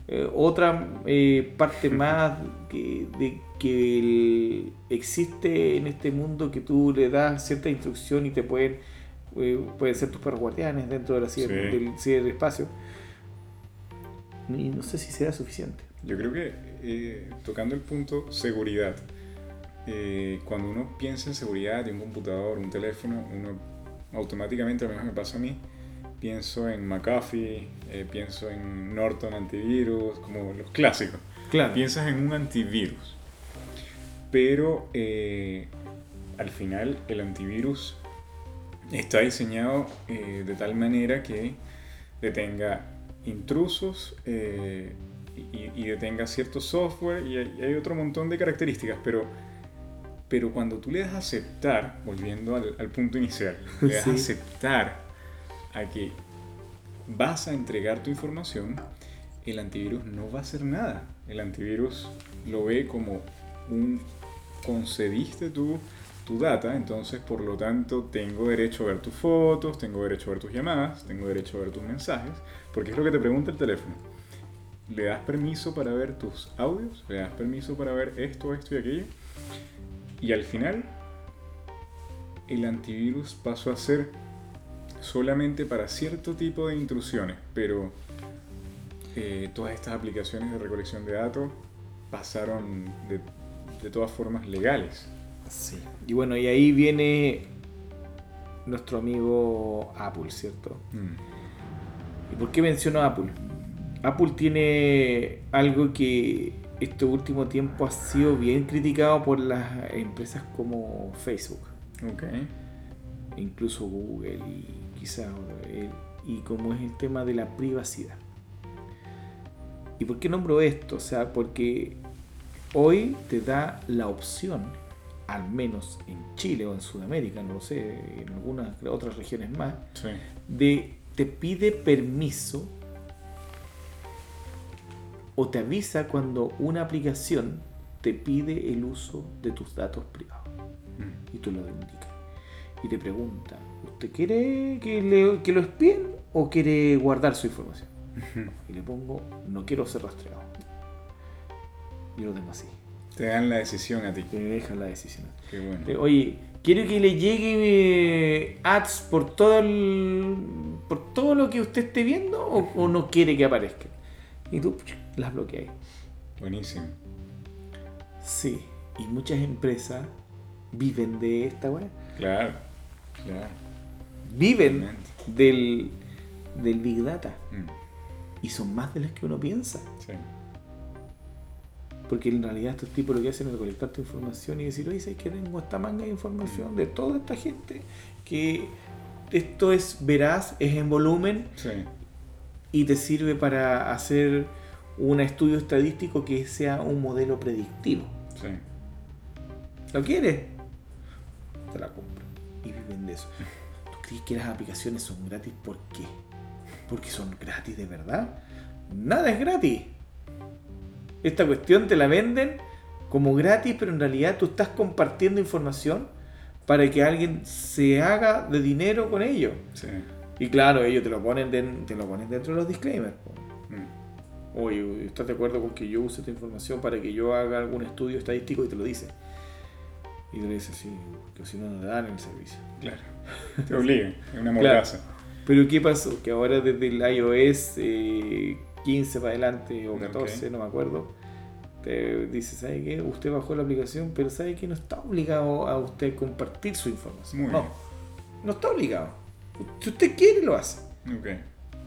eh, otra eh, parte más que, de que el- existe en este mundo que tú le das cierta instrucción y te pueden eh, pueden ser tus perros guardianes dentro de la ciber- Sí. del ciberespacio y no sé si será suficiente Yo creo que eh, tocando el punto seguridad, eh, cuando uno piensa en seguridad de un computador, un teléfono, uno automáticamente, al menos me pasa a mí, pienso en McAfee, eh, pienso en Norton antivirus, como los clásicos. claro Piensas en un antivirus. Pero eh, al final el antivirus está diseñado eh, de tal manera que detenga intrusos eh, y, y detenga cierto software y hay, otro montón de características, pero, pero cuando tú le das a aceptar, volviendo al, al punto inicial, le das a aceptar a que vas a entregar tu información, el antivirus no va a hacer nada. El antivirus lo ve como un concediste tú tu data, entonces por lo tanto tengo derecho a ver tus fotos, tengo derecho a ver tus llamadas, tengo derecho a ver tus mensajes, porque es lo que te pregunta el teléfono. Le das permiso para ver tus audios, le das permiso para ver esto, esto y aquello, y al final el antivirus pasó a ser solamente para cierto tipo de intrusiones, pero eh, todas estas aplicaciones de recolección de datos pasaron de, de todas formas legales. Sí. Y bueno, y ahí viene nuestro amigo Apple, ¿cierto? Mm, ¿Y por qué menciono Apple? Apple tiene algo que este último tiempo ha sido bien criticado por las empresas como Facebook, Ok. incluso Google y quizás y como es el tema de la privacidad. ¿Y por qué nombro esto? O sea, porque hoy te da la opción, al menos en Chile o en Sudamérica, no lo sé, en algunas otras regiones más, Sí. de te pide permiso o te avisa cuando una aplicación te pide el uso de tus datos privados Mm, y tú lo indicas. y te pregunta, ¿usted quiere que, le- que lo espíen o quiere guardar su información? Y le pongo, no quiero ser rastreado. Y lo tengo así. Te dan la decisión a ti. Me dejan la decisión. Qué bueno. Oye, quiero que le llegue eh, ads por todo el, por todo lo que usted esté viendo o, o no quiere que aparezca. Y tú las bloqueas. Buenísimo. Sí, y muchas empresas viven de esta weá. Claro, claro. Viven del, del Big Data. Mm, Y son más de las que uno piensa. Porque en realidad estos tipos lo que hacen es recolectar tu información y decir, oye, ¿sabes que tengo esta manga de información de toda esta gente? Que esto es veraz, es en volumen Sí. y te sirve para hacer un estudio estadístico que sea un modelo predictivo. Sí. ¿Lo quieres? Te la compro. Y viven de eso. ¿Tú crees que las aplicaciones son gratis? ¿Por qué? ¿Porque son gratis de verdad? Nada es gratis. Esta cuestión te la venden como gratis, pero en realidad tú estás compartiendo información para que alguien se haga de dinero con ello. Sí. Y claro, ellos te lo ponen, den- te lo ponen dentro de los disclaimers. Mm, Oye, ¿estás de acuerdo con que yo use esta información para que yo haga algún estudio estadístico y te lo dice? Y tú le dices, sí, que si no, no te dan el servicio. Claro. Te obligan. Es una Claro. mordaza. Pero ¿qué pasó? Que ahora desde el iOS eh, 15 para adelante o 14, Ok. no me acuerdo, te dice, ¿sabe qué? Usted bajó la aplicación, pero ¿sabe que no está obligado a usted compartir su información? Muy no, bien. no está obligado. Si usted quiere, lo hace.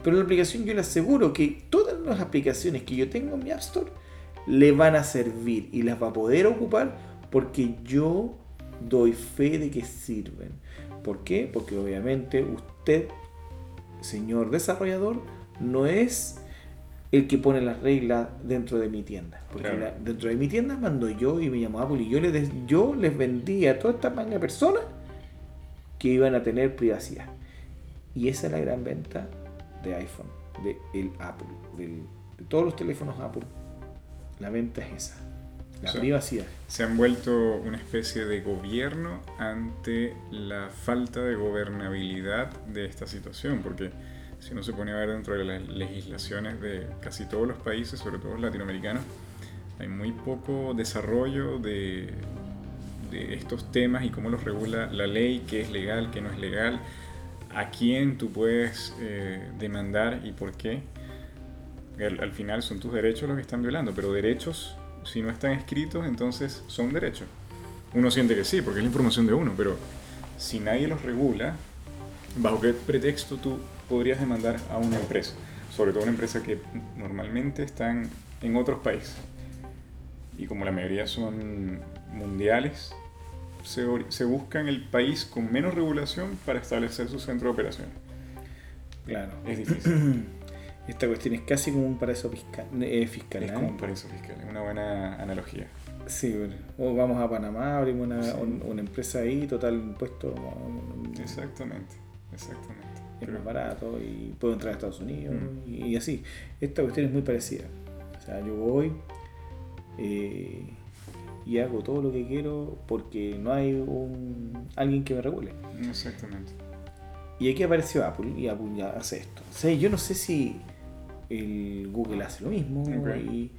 Pero la aplicación yo le aseguro que todas las aplicaciones que yo tengo en mi App Store le van a servir y las va a poder ocupar porque yo doy fe de que sirven. ¿Por qué? Porque obviamente usted, señor desarrollador, no es el que pone las reglas dentro de mi tienda. Porque Claro. la- dentro de mi tienda mando yo y me llamo Apple y yo les, des- yo les vendí a toda esta manga de personas que iban a tener privacidad. Y esa es la gran venta de iPhone, de el Apple, del- de todos los teléfonos Apple. La venta es esa, la O sea, privacidad. Se han vuelto una especie de gobierno ante la falta de gobernabilidad de esta situación, porque si uno se pone a ver dentro de las legislaciones de casi todos los países, sobre todo los latinoamericanos, hay muy poco desarrollo de, de estos temas y cómo los regula la ley, qué es legal, qué no es legal, a quién tú puedes eh, demandar y por qué. Al, al final son tus derechos los que están violando, pero derechos, si no están escritos, entonces son derechos. Uno siente que sí, porque es la información de uno, pero si nadie los regula, ¿bajo qué pretexto tú podrías demandar a una empresa? Sobre todo una empresa que normalmente están en otros países. Y como la mayoría son mundiales, se, se busca en el país con menos regulación para establecer su centro de operaciones. Claro. Es difícil. Esta cuestión es casi como un paraíso fiscal. eh, fiscal es ¿eh? como un paraíso fiscal, es una buena analogía. Sí, o vamos a Panamá, abrimos una, Sí. un- una empresa ahí, total impuesto Exactamente, exactamente. Es más barato y puedo entrar a Estados Unidos Mm. y, y así. Esta cuestión es muy parecida. O sea, yo voy eh, y hago todo lo que quiero porque no hay un, alguien que me regule. Exactamente. Y aquí apareció Apple y Apple ya hace esto. O sea, yo no sé si el Google hace lo mismo. Y-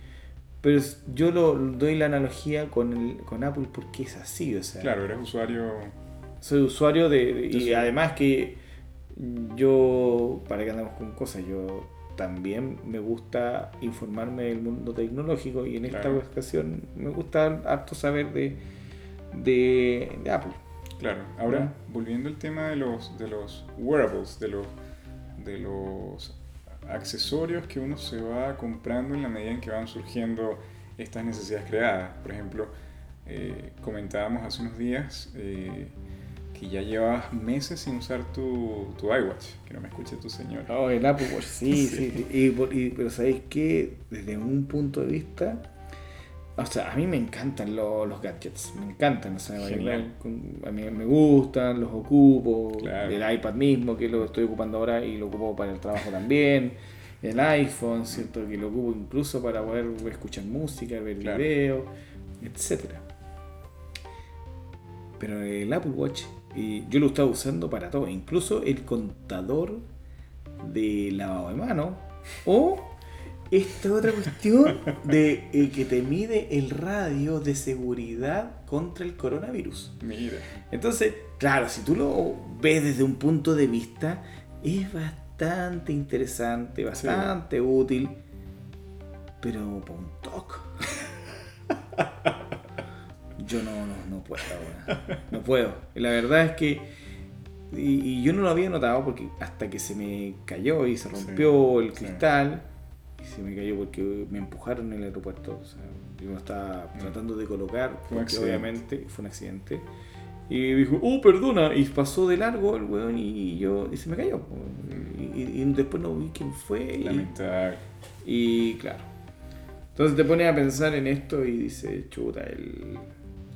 pero yo lo, doy la analogía con, el, con Apple porque es así. O sea, Claro, eres usuario. soy usuario de, y además que yo, para que andamos con cosas, yo también me gusta informarme del mundo tecnológico y en esta Claro. ocasión me gusta harto saber de, de, de Apple. Claro. Ahora, volviendo al tema de los, de los wearables, de los, de los accesorios que uno se va comprando en la medida en que van surgiendo estas necesidades creadas. Por ejemplo, eh, comentábamos hace unos días eh, que ya llevabas meses sin usar tu, tu iWatch, que no me escuche tu señor. Oh, el Apple Watch, sí, Sí. sí. Y, pero ¿sabéis qué? Desde un punto de vista... O sea, a mí me encantan lo- los gadgets, me encantan. O sea, a mí me gustan, los ocupo. Claro. El iPad mismo, que lo estoy ocupando ahora y lo ocupo para el trabajo también. El iPhone, ¿cierto? Que lo ocupo incluso para poder escuchar música, ver Claro. videos, etc. Pero el Apple Watch Y yo lo estaba usando para todo, incluso el contador de lavado de mano o esta otra cuestión de eh, que te mide el radio de seguridad contra el coronavirus. Mira. Entonces, claro, si tú lo ves desde un punto de vista, es bastante interesante, bastante útil, pero para un toque. Yo no, no, no puedo, weón. no puedo. Y la verdad es que, y, y yo no lo había notado porque hasta que se me cayó y se rompió el sí. cristal, y se me cayó porque me empujaron en el aeropuerto. O sea, yo me estaba tratando de colocar, Fue porque obviamente fue un accidente. Y dijo, oh, perdona, y pasó de largo el weón y yo, y se me cayó. Y, y- y después no vi quién fue. y- Lamentable. y claro. Entonces te pones a pensar en esto y dices, chuta, el,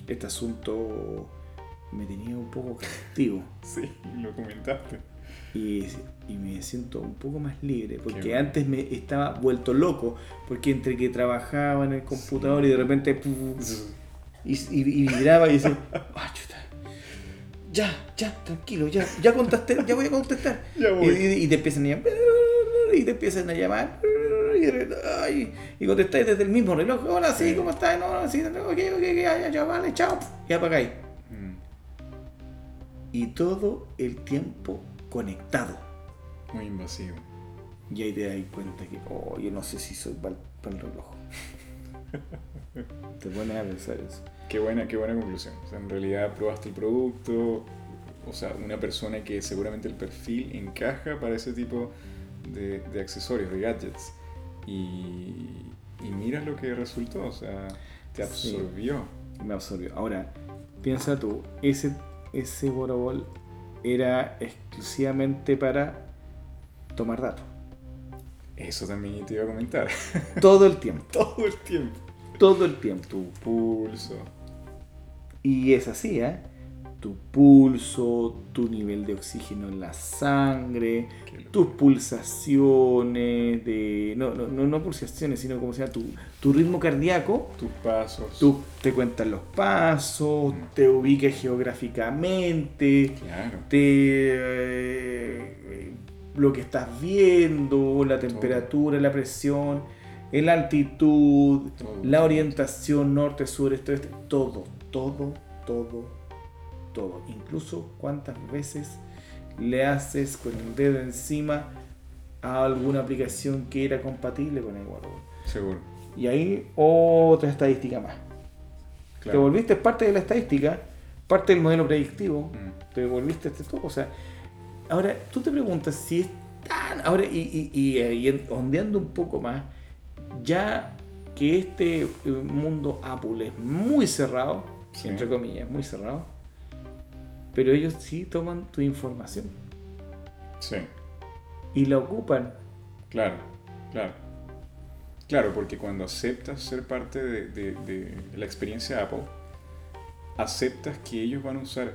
este asunto me tenía un poco cautivo. Sí, lo comentaste. Y, y me siento un poco más libre. Porque bueno. antes me estaba vuelto loco. Porque entre que trabajaba en el computador y de repente. puf, y, y, y vibraba y decía, ah, chuta. Ya, ya, tranquilo, ya, ya contesté, ya voy a contestar. Ya Y, voy. y- y te empiezan a llamar. Y te empiezan a llamar. Y, ay, y contestáis desde el mismo reloj. Hola, sí. ¿cómo estás? No, no, sí, ok, ok, ok, ya, ya, vale, chao. Y apagáis. Mm, Y todo el tiempo conectado. Muy invasivo. Y ahí te das cuenta que, oh, yo no sé si soy para el reloj. te pones a pensar eso. Qué buena, qué buena conclusión. O sea, en realidad probaste el producto, o sea, una persona que seguramente el perfil encaja para ese tipo de, de accesorios, de gadgets. Y, y miras lo que resultó, o sea, te Sí. absorbió. me absorbió. Ahora, piensa tú, ese, ese Borobol era exclusivamente para tomar datos. Eso también te iba a comentar. Todo el tiempo. Todo el tiempo. Todo el tiempo. Tu pulso. Y es así, ¿eh? Tu pulso, tu nivel de oxígeno en la sangre, tus pulsaciones de. No, no, no, no pulsaciones, sino como se llama, tu, tu ritmo cardíaco. Tus pasos. Tú te cuentas los pasos, Mm. te ubicas geográficamente, Claro. te eh, lo que estás viendo, la temperatura, la presión, la altitud, Todo. la orientación norte, sur, este, oeste, todo, todo, todo, todo. Incluso cuántas veces le haces con el dedo encima a alguna aplicación que era compatible con el Word. Seguro. Y ahí otra estadística más. Te volviste parte de la estadística, parte del modelo predictivo, Mm. te volviste este todo. O sea, ahora tú te preguntas si es tan. Ahora, y, y, y, eh, y ondeando un poco más, ya que este eh, mundo Apple es muy cerrado, Sí. entre comillas, muy cerrado, pero ellos sí toman tu información Sí. y la ocupan. Claro, claro. Claro, porque cuando aceptas ser parte de, de- de la experiencia Apple, aceptas que ellos van a usar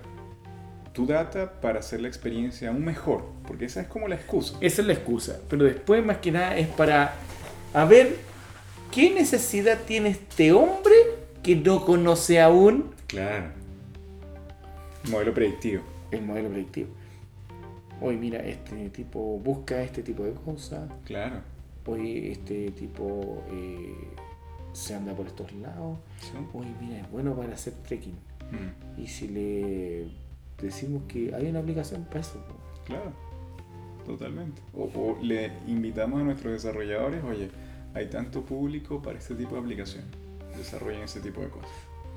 tu data para hacer la experiencia aún mejor, porque esa es como la excusa. Esa es la excusa. Pero después, más que nada, es para a ver qué necesidad tiene este hombre que no conoce aún Claro. Modelo predictivo. el modelo predictivo. Hoy mira, este tipo busca este tipo de cosas. Claro. Hoy este tipo eh, se anda por estos lados. Sí. Hoy mira, es bueno para hacer trekking. Mm, Y si le decimos que hay una aplicación para eso. Claro. Totalmente. O, o le invitamos a nuestros desarrolladores, oye, hay tanto público para este tipo de aplicación. Desarrollen ese tipo de cosas.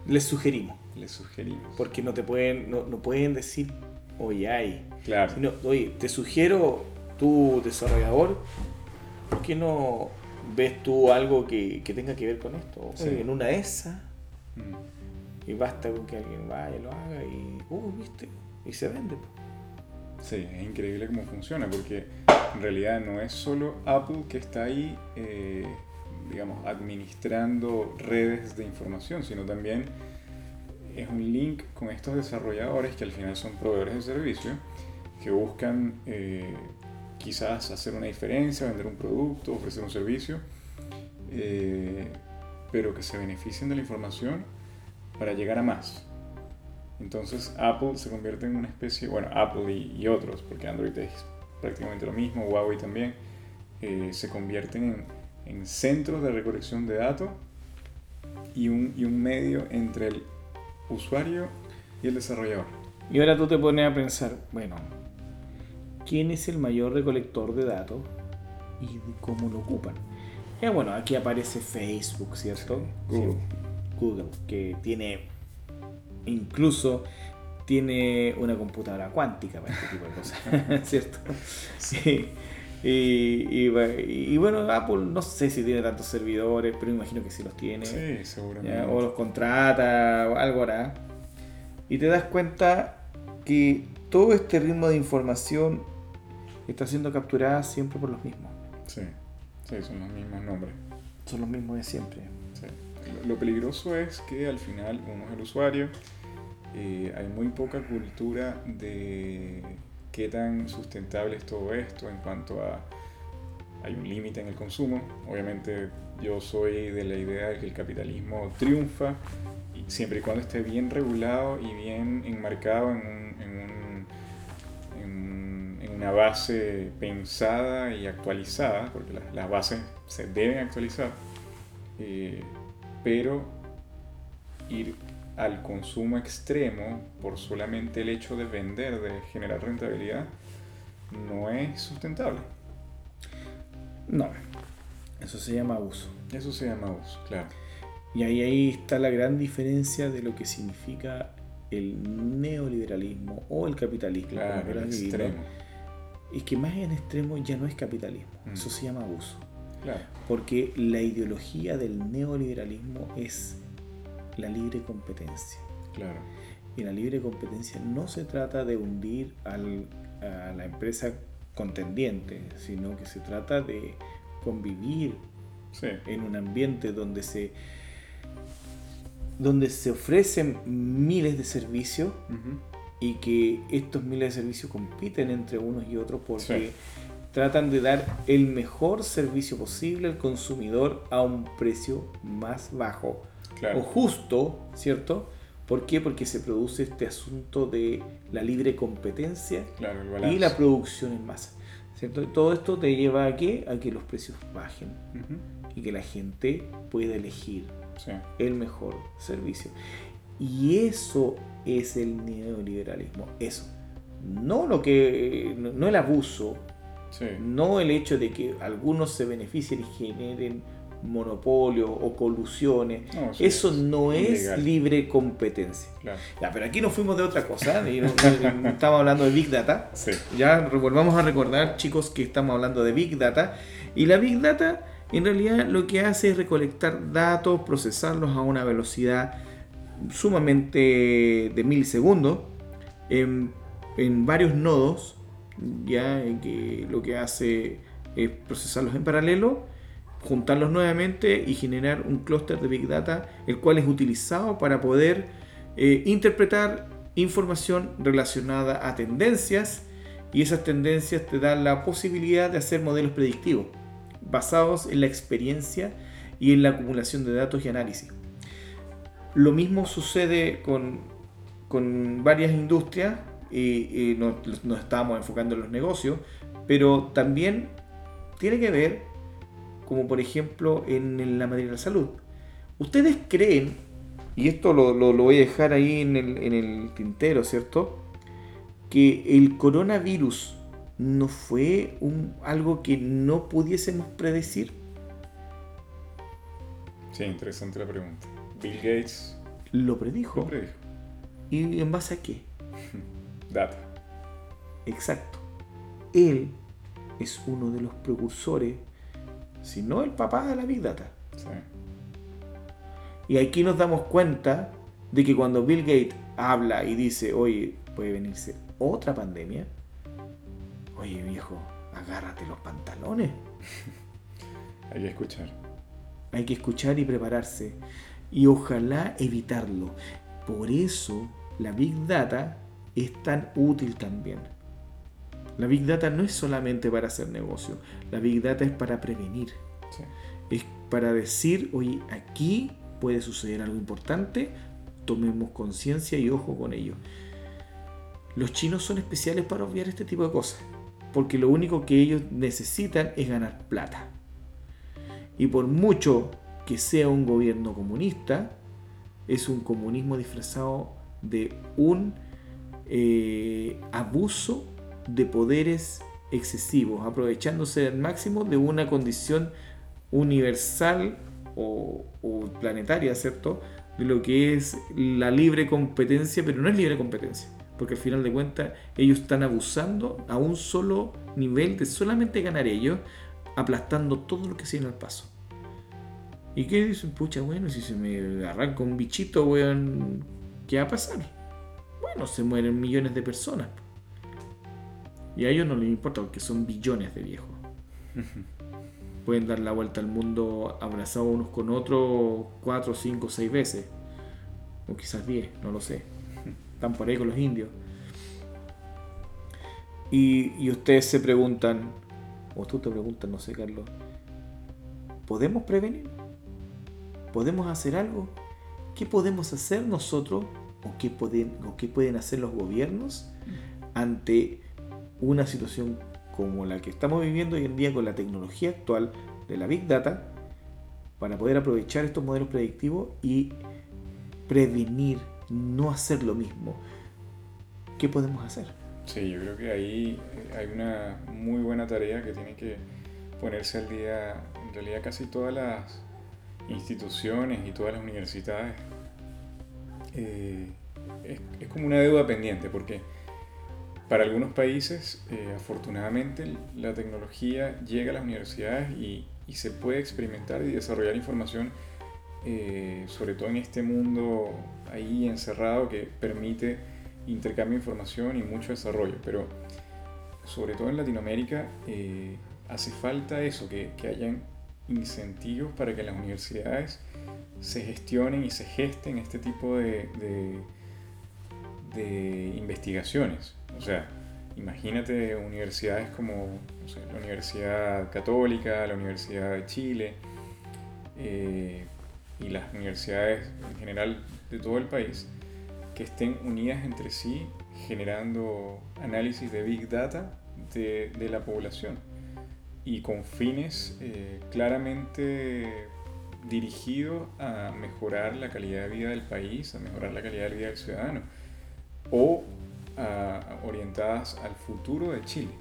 Les sugerimos. Les sugerimos. Porque no te pueden, no, no pueden decir, hoy hay. Claro. Sino, oye, te sugiero, tu desarrollador, ¿por qué no ves tú algo que, que tenga que ver con esto? Oye, Sí. En una esa, Mm. y basta con que alguien vaya, lo haga y, uh, viste, y se vende. Sí, es increíble cómo funciona, porque en realidad no es solo Apple que está ahí, eh, digamos, administrando redes de información, sino también es un link con estos desarrolladores que al final son proveedores de servicio, que buscan eh, quizás hacer una diferencia, vender un producto, ofrecer un servicio, eh, pero que se beneficien de la información para llegar a más. Entonces Apple se convierte en una especie, bueno, Apple y, otros, porque Android es prácticamente lo mismo, Huawei también, eh, se convierten en, en, centros de recolección de datos y un, y un medio entre el usuario y el desarrollador. Y ahora tú te pones a pensar, bueno, ¿quién es el mayor recolector de datos y cómo lo ocupan? Ya bueno, aquí aparece Facebook, ¿cierto? Google. Google, que tiene incluso tiene una computadora cuántica para este tipo de cosas, ¿cierto? Sí. Y, y, bueno, Apple no sé si tiene tantos servidores, pero imagino que sí los tiene. Sí, seguramente. O los contrata, o algo hará. Y te das cuenta que todo este ritmo de información está siendo capturada siempre por los mismos. Sí, sí, son los mismos nombres. Son los mismos de siempre. Sí. Lo peligroso es que al final uno es el usuario eh, hay muy poca cultura de qué tan sustentable es todo esto en cuanto a hay un límite en el consumo. Obviamente yo soy de la idea de que el capitalismo triunfa siempre y cuando esté bien regulado y bien enmarcado en, una base pensada y actualizada, porque las, bases se deben actualizar, eh, pero ir al consumo extremo por solamente el hecho de vender, de generar rentabilidad, no es sustentable. No, eso se llama abuso. Eso se llama abuso, claro. Y ahí, ahí está la gran diferencia de lo que significa el neoliberalismo o el capitalismo. Claro, el extremo. Es que más en extremo ya no es capitalismo, mm. eso se llama abuso. Claro. Porque la ideología del neoliberalismo es la libre competencia. Claro. Y la libre competencia no se trata de hundir a la empresa contendiente, sino que se trata de convivir en un ambiente donde se donde se ofrecen miles de servicios y que estos miles de servicios compiten entre unos y otros porque tratan de dar el mejor servicio posible al consumidor a un precio más bajo o justo, ¿cierto? ¿Por qué? Porque se produce este asunto de la libre competencia y la producción en masa. ¿cierto? Todo esto te lleva a que, a que los precios bajen y que la gente pueda elegir el mejor servicio. Y eso es el neoliberalismo, eso. No lo que no el abuso, no el hecho de que algunos se beneficien y generen monopolio o colusiones. eso, no es libre competencia. Ya, pero aquí nos fuimos de otra cosa. estamos hablando de Big Data. Ya volvamos a recordar, chicos, que estamos hablando de Big Data. Y la Big Data en realidad lo que hace es recolectar datos, procesarlos a una velocidad sumamente de milisegundos en, en varios nodos. Ya que lo que hace es procesarlos en paralelo juntarlos nuevamente y generar un clúster de Big Data, el cual es utilizado para poder eh, interpretar información relacionada a tendencias y esas tendencias te dan la posibilidad de hacer modelos predictivos basados en la experiencia y en la acumulación de datos y análisis. Lo mismo sucede con, con varias industrias y, nos, nos estamos enfocando en los negocios, pero también tiene que ver como por ejemplo en la materia de la salud. ¿Ustedes creen, y esto lo, voy a dejar ahí en el, tintero, ¿cierto? Que el coronavirus no fue un, algo que no pudiésemos predecir. Sí, interesante la pregunta. Bill Gates lo predijo. Lo predijo. ¿Y en base a qué? Data. Exacto. Él es uno de los precursores sino el papá de la Big Data. Y aquí nos damos cuenta de que cuando Bill Gates habla y dice, oye, puede venirse otra pandemia, oye viejo, agárrate los pantalones. Hay que escuchar. Hay que escuchar y prepararse. Y ojalá evitarlo. Por eso la Big Data es tan útil también. La Big Data no es solamente para hacer negocio, la Big Data es para prevenir. Es para decir, oye, aquí puede suceder algo importante, tomemos conciencia y ojo con ello. Los chinos son especiales para obviar este tipo de cosas, porque lo único que ellos necesitan es ganar plata. Y por mucho que sea un gobierno comunista, es un comunismo disfrazado de un eh, abuso de poderes excesivos, aprovechándose al máximo de una condición universal o, planetaria, ¿cierto? De lo que es la libre competencia, pero no es libre competencia, porque al final de cuentas ellos están abusando a un solo nivel de solamente ganar ellos, aplastando todo lo que se al paso. ¿Y qué dicen? Pucha, bueno, si se me arranca un bichito, weón, ¿qué va a pasar? Bueno, se mueren millones de personas. Y a ellos no les importa porque son billones de viejos. Pueden dar la vuelta al mundo abrazados unos con otros cuatro, cinco, seis veces. O quizás diez, no lo sé. Están por ahí con los indios. Y, y ustedes se preguntan, o tú te preguntas, no sé, Carlos, ¿podemos prevenir? ¿Podemos hacer algo? ¿Qué podemos hacer nosotros o qué pueden, o qué pueden hacer los gobiernos ante una situación como la que estamos viviendo hoy en día con la tecnología actual de la Big Data para poder aprovechar estos modelos predictivos y prevenir, no hacer lo mismo. ¿Qué podemos hacer? Sí, yo creo que ahí eh, hay una muy buena tarea que tiene que ponerse al día, en realidad casi todas las instituciones y todas las universidades, eh, es, como una deuda pendiente, porque para algunos países, eh, afortunadamente, la tecnología llega a las universidades y, se puede experimentar y desarrollar información, eh, sobre todo en este mundo ahí encerrado que permite intercambio de información y mucho desarrollo. Pero sobre todo en Latinoamérica hace falta eso, que, que hayan incentivos para que las universidades se gestionen y se gesten este tipo de, investigaciones. O sea, imagínate universidades como la Universidad Católica, la Universidad de Chile eh, y las universidades en general de todo el país que estén unidas entre sí generando análisis de Big Data de, de la población y con fines eh, claramente dirigidos a mejorar la calidad de vida del país, a mejorar la calidad de vida del ciudadano, o orientadas al futuro de Chile.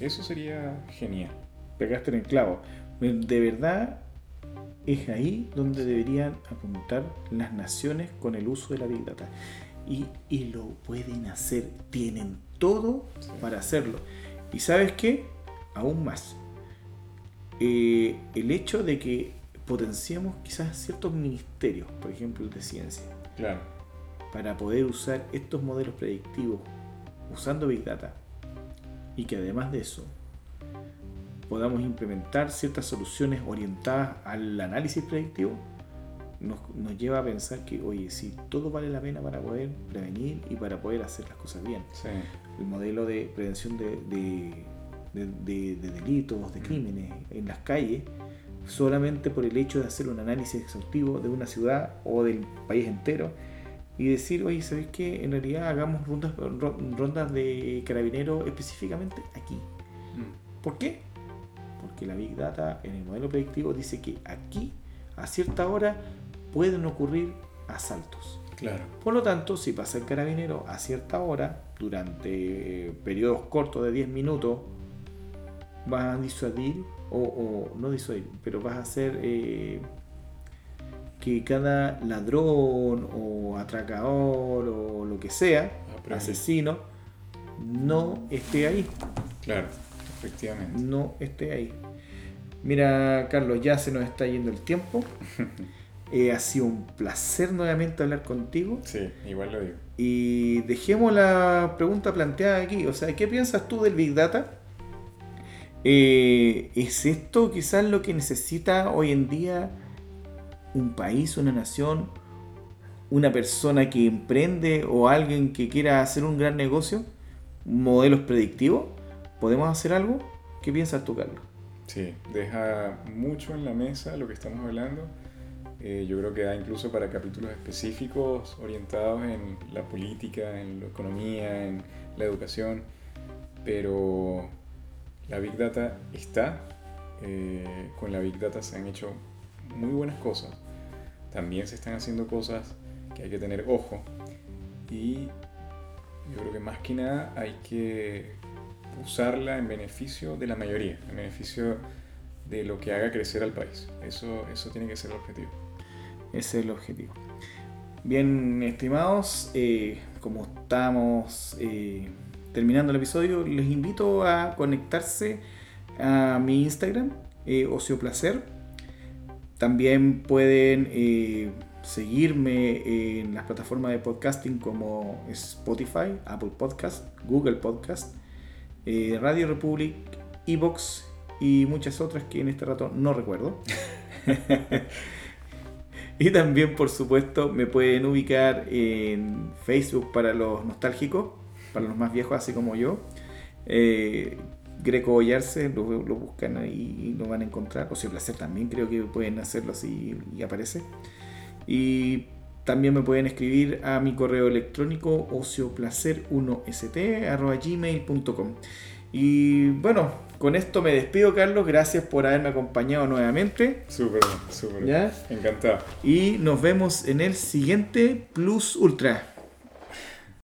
Eso sería genial. Pegaste en el clavo. De verdad es ahí donde deberían apuntar las naciones con el uso de la Big Data. Y, y lo pueden hacer, tienen todo para hacerlo. ¿Y sabes qué? aún más. Eh, el hecho de que potenciamos quizás ciertos ministerios, por ejemplo el de ciencia, claro. Para poder usar estos modelos predictivos usando Big Data y que además de eso podamos implementar ciertas soluciones orientadas al análisis predictivo, nos, lleva a pensar que, oye, si todo vale la pena para poder prevenir y para poder hacer las cosas bien. El modelo de prevención de de, delitos, de mm. crímenes en las calles, solamente por el hecho de hacer un análisis exhaustivo de una ciudad o del país entero y decir, oye, ¿sabes qué? En realidad hagamos rondas, rondas de carabineros específicamente aquí. Mm. ¿Por qué? Porque la Big Data en el modelo predictivo dice que aquí, a cierta hora, pueden ocurrir asaltos. Claro. Por lo tanto, si pasa el carabinero a cierta hora, durante periodos cortos de 10 minutos, vas a disuadir, o, no disuadir, pero vas a hacer eh, que cada ladrón o atracador o lo que sea, asesino, no esté ahí. Claro, efectivamente. No esté ahí. Mira, Carlos, ya se nos está yendo el tiempo. Eh, ha sido un placer nuevamente hablar contigo. Sí, igual lo digo. Y dejemos la pregunta planteada aquí. O sea, ¿qué piensas tú del Big Data? Eh, ¿Es esto quizás lo que necesita hoy en día un país, una nación, una persona que emprende o alguien que quiera hacer un gran negocio? ¿Modelos predictivos? ¿Podemos hacer algo? ¿Qué piensas tú, Carlos? Sí, deja mucho en la mesa lo que estamos hablando Eh, yo creo que da incluso para capítulos específicos orientados en la política, en la economía, en la educación, pero la Big Data está, eh, con la Big Data se han hecho muy buenas cosas, también se están haciendo cosas que hay que tener ojo y yo creo que más que nada hay que usarla en beneficio de la mayoría, en beneficio de lo que haga crecer al país. Eso, eso tiene que ser el objetivo. Ese es el objetivo. Bien, estimados, eh, como estamos eh, terminando el episodio, les invito a conectarse a mi Instagram, eh, Ocio Placer. También pueden eh, seguirme en las plataformas de podcasting como Spotify, Apple Podcast, Google Podcast, Radio Republic, Evox y muchas otras que en este rato no recuerdo. y también, por supuesto, me pueden ubicar en Facebook para los nostálgicos, para los más viejos, así como yo. Eh, Greco Ollarse, lo, lo, buscan ahí y lo van a encontrar. O sea, Placer también creo que pueden hacerlo así y aparece. Y también me pueden escribir a mi correo electrónico ocioplacer1st.gmail.com. Y bueno, con esto me despido, Carlos. Gracias por haberme acompañado nuevamente. Súper, súper. Encantado. Y nos vemos en el siguiente Plus Ultra.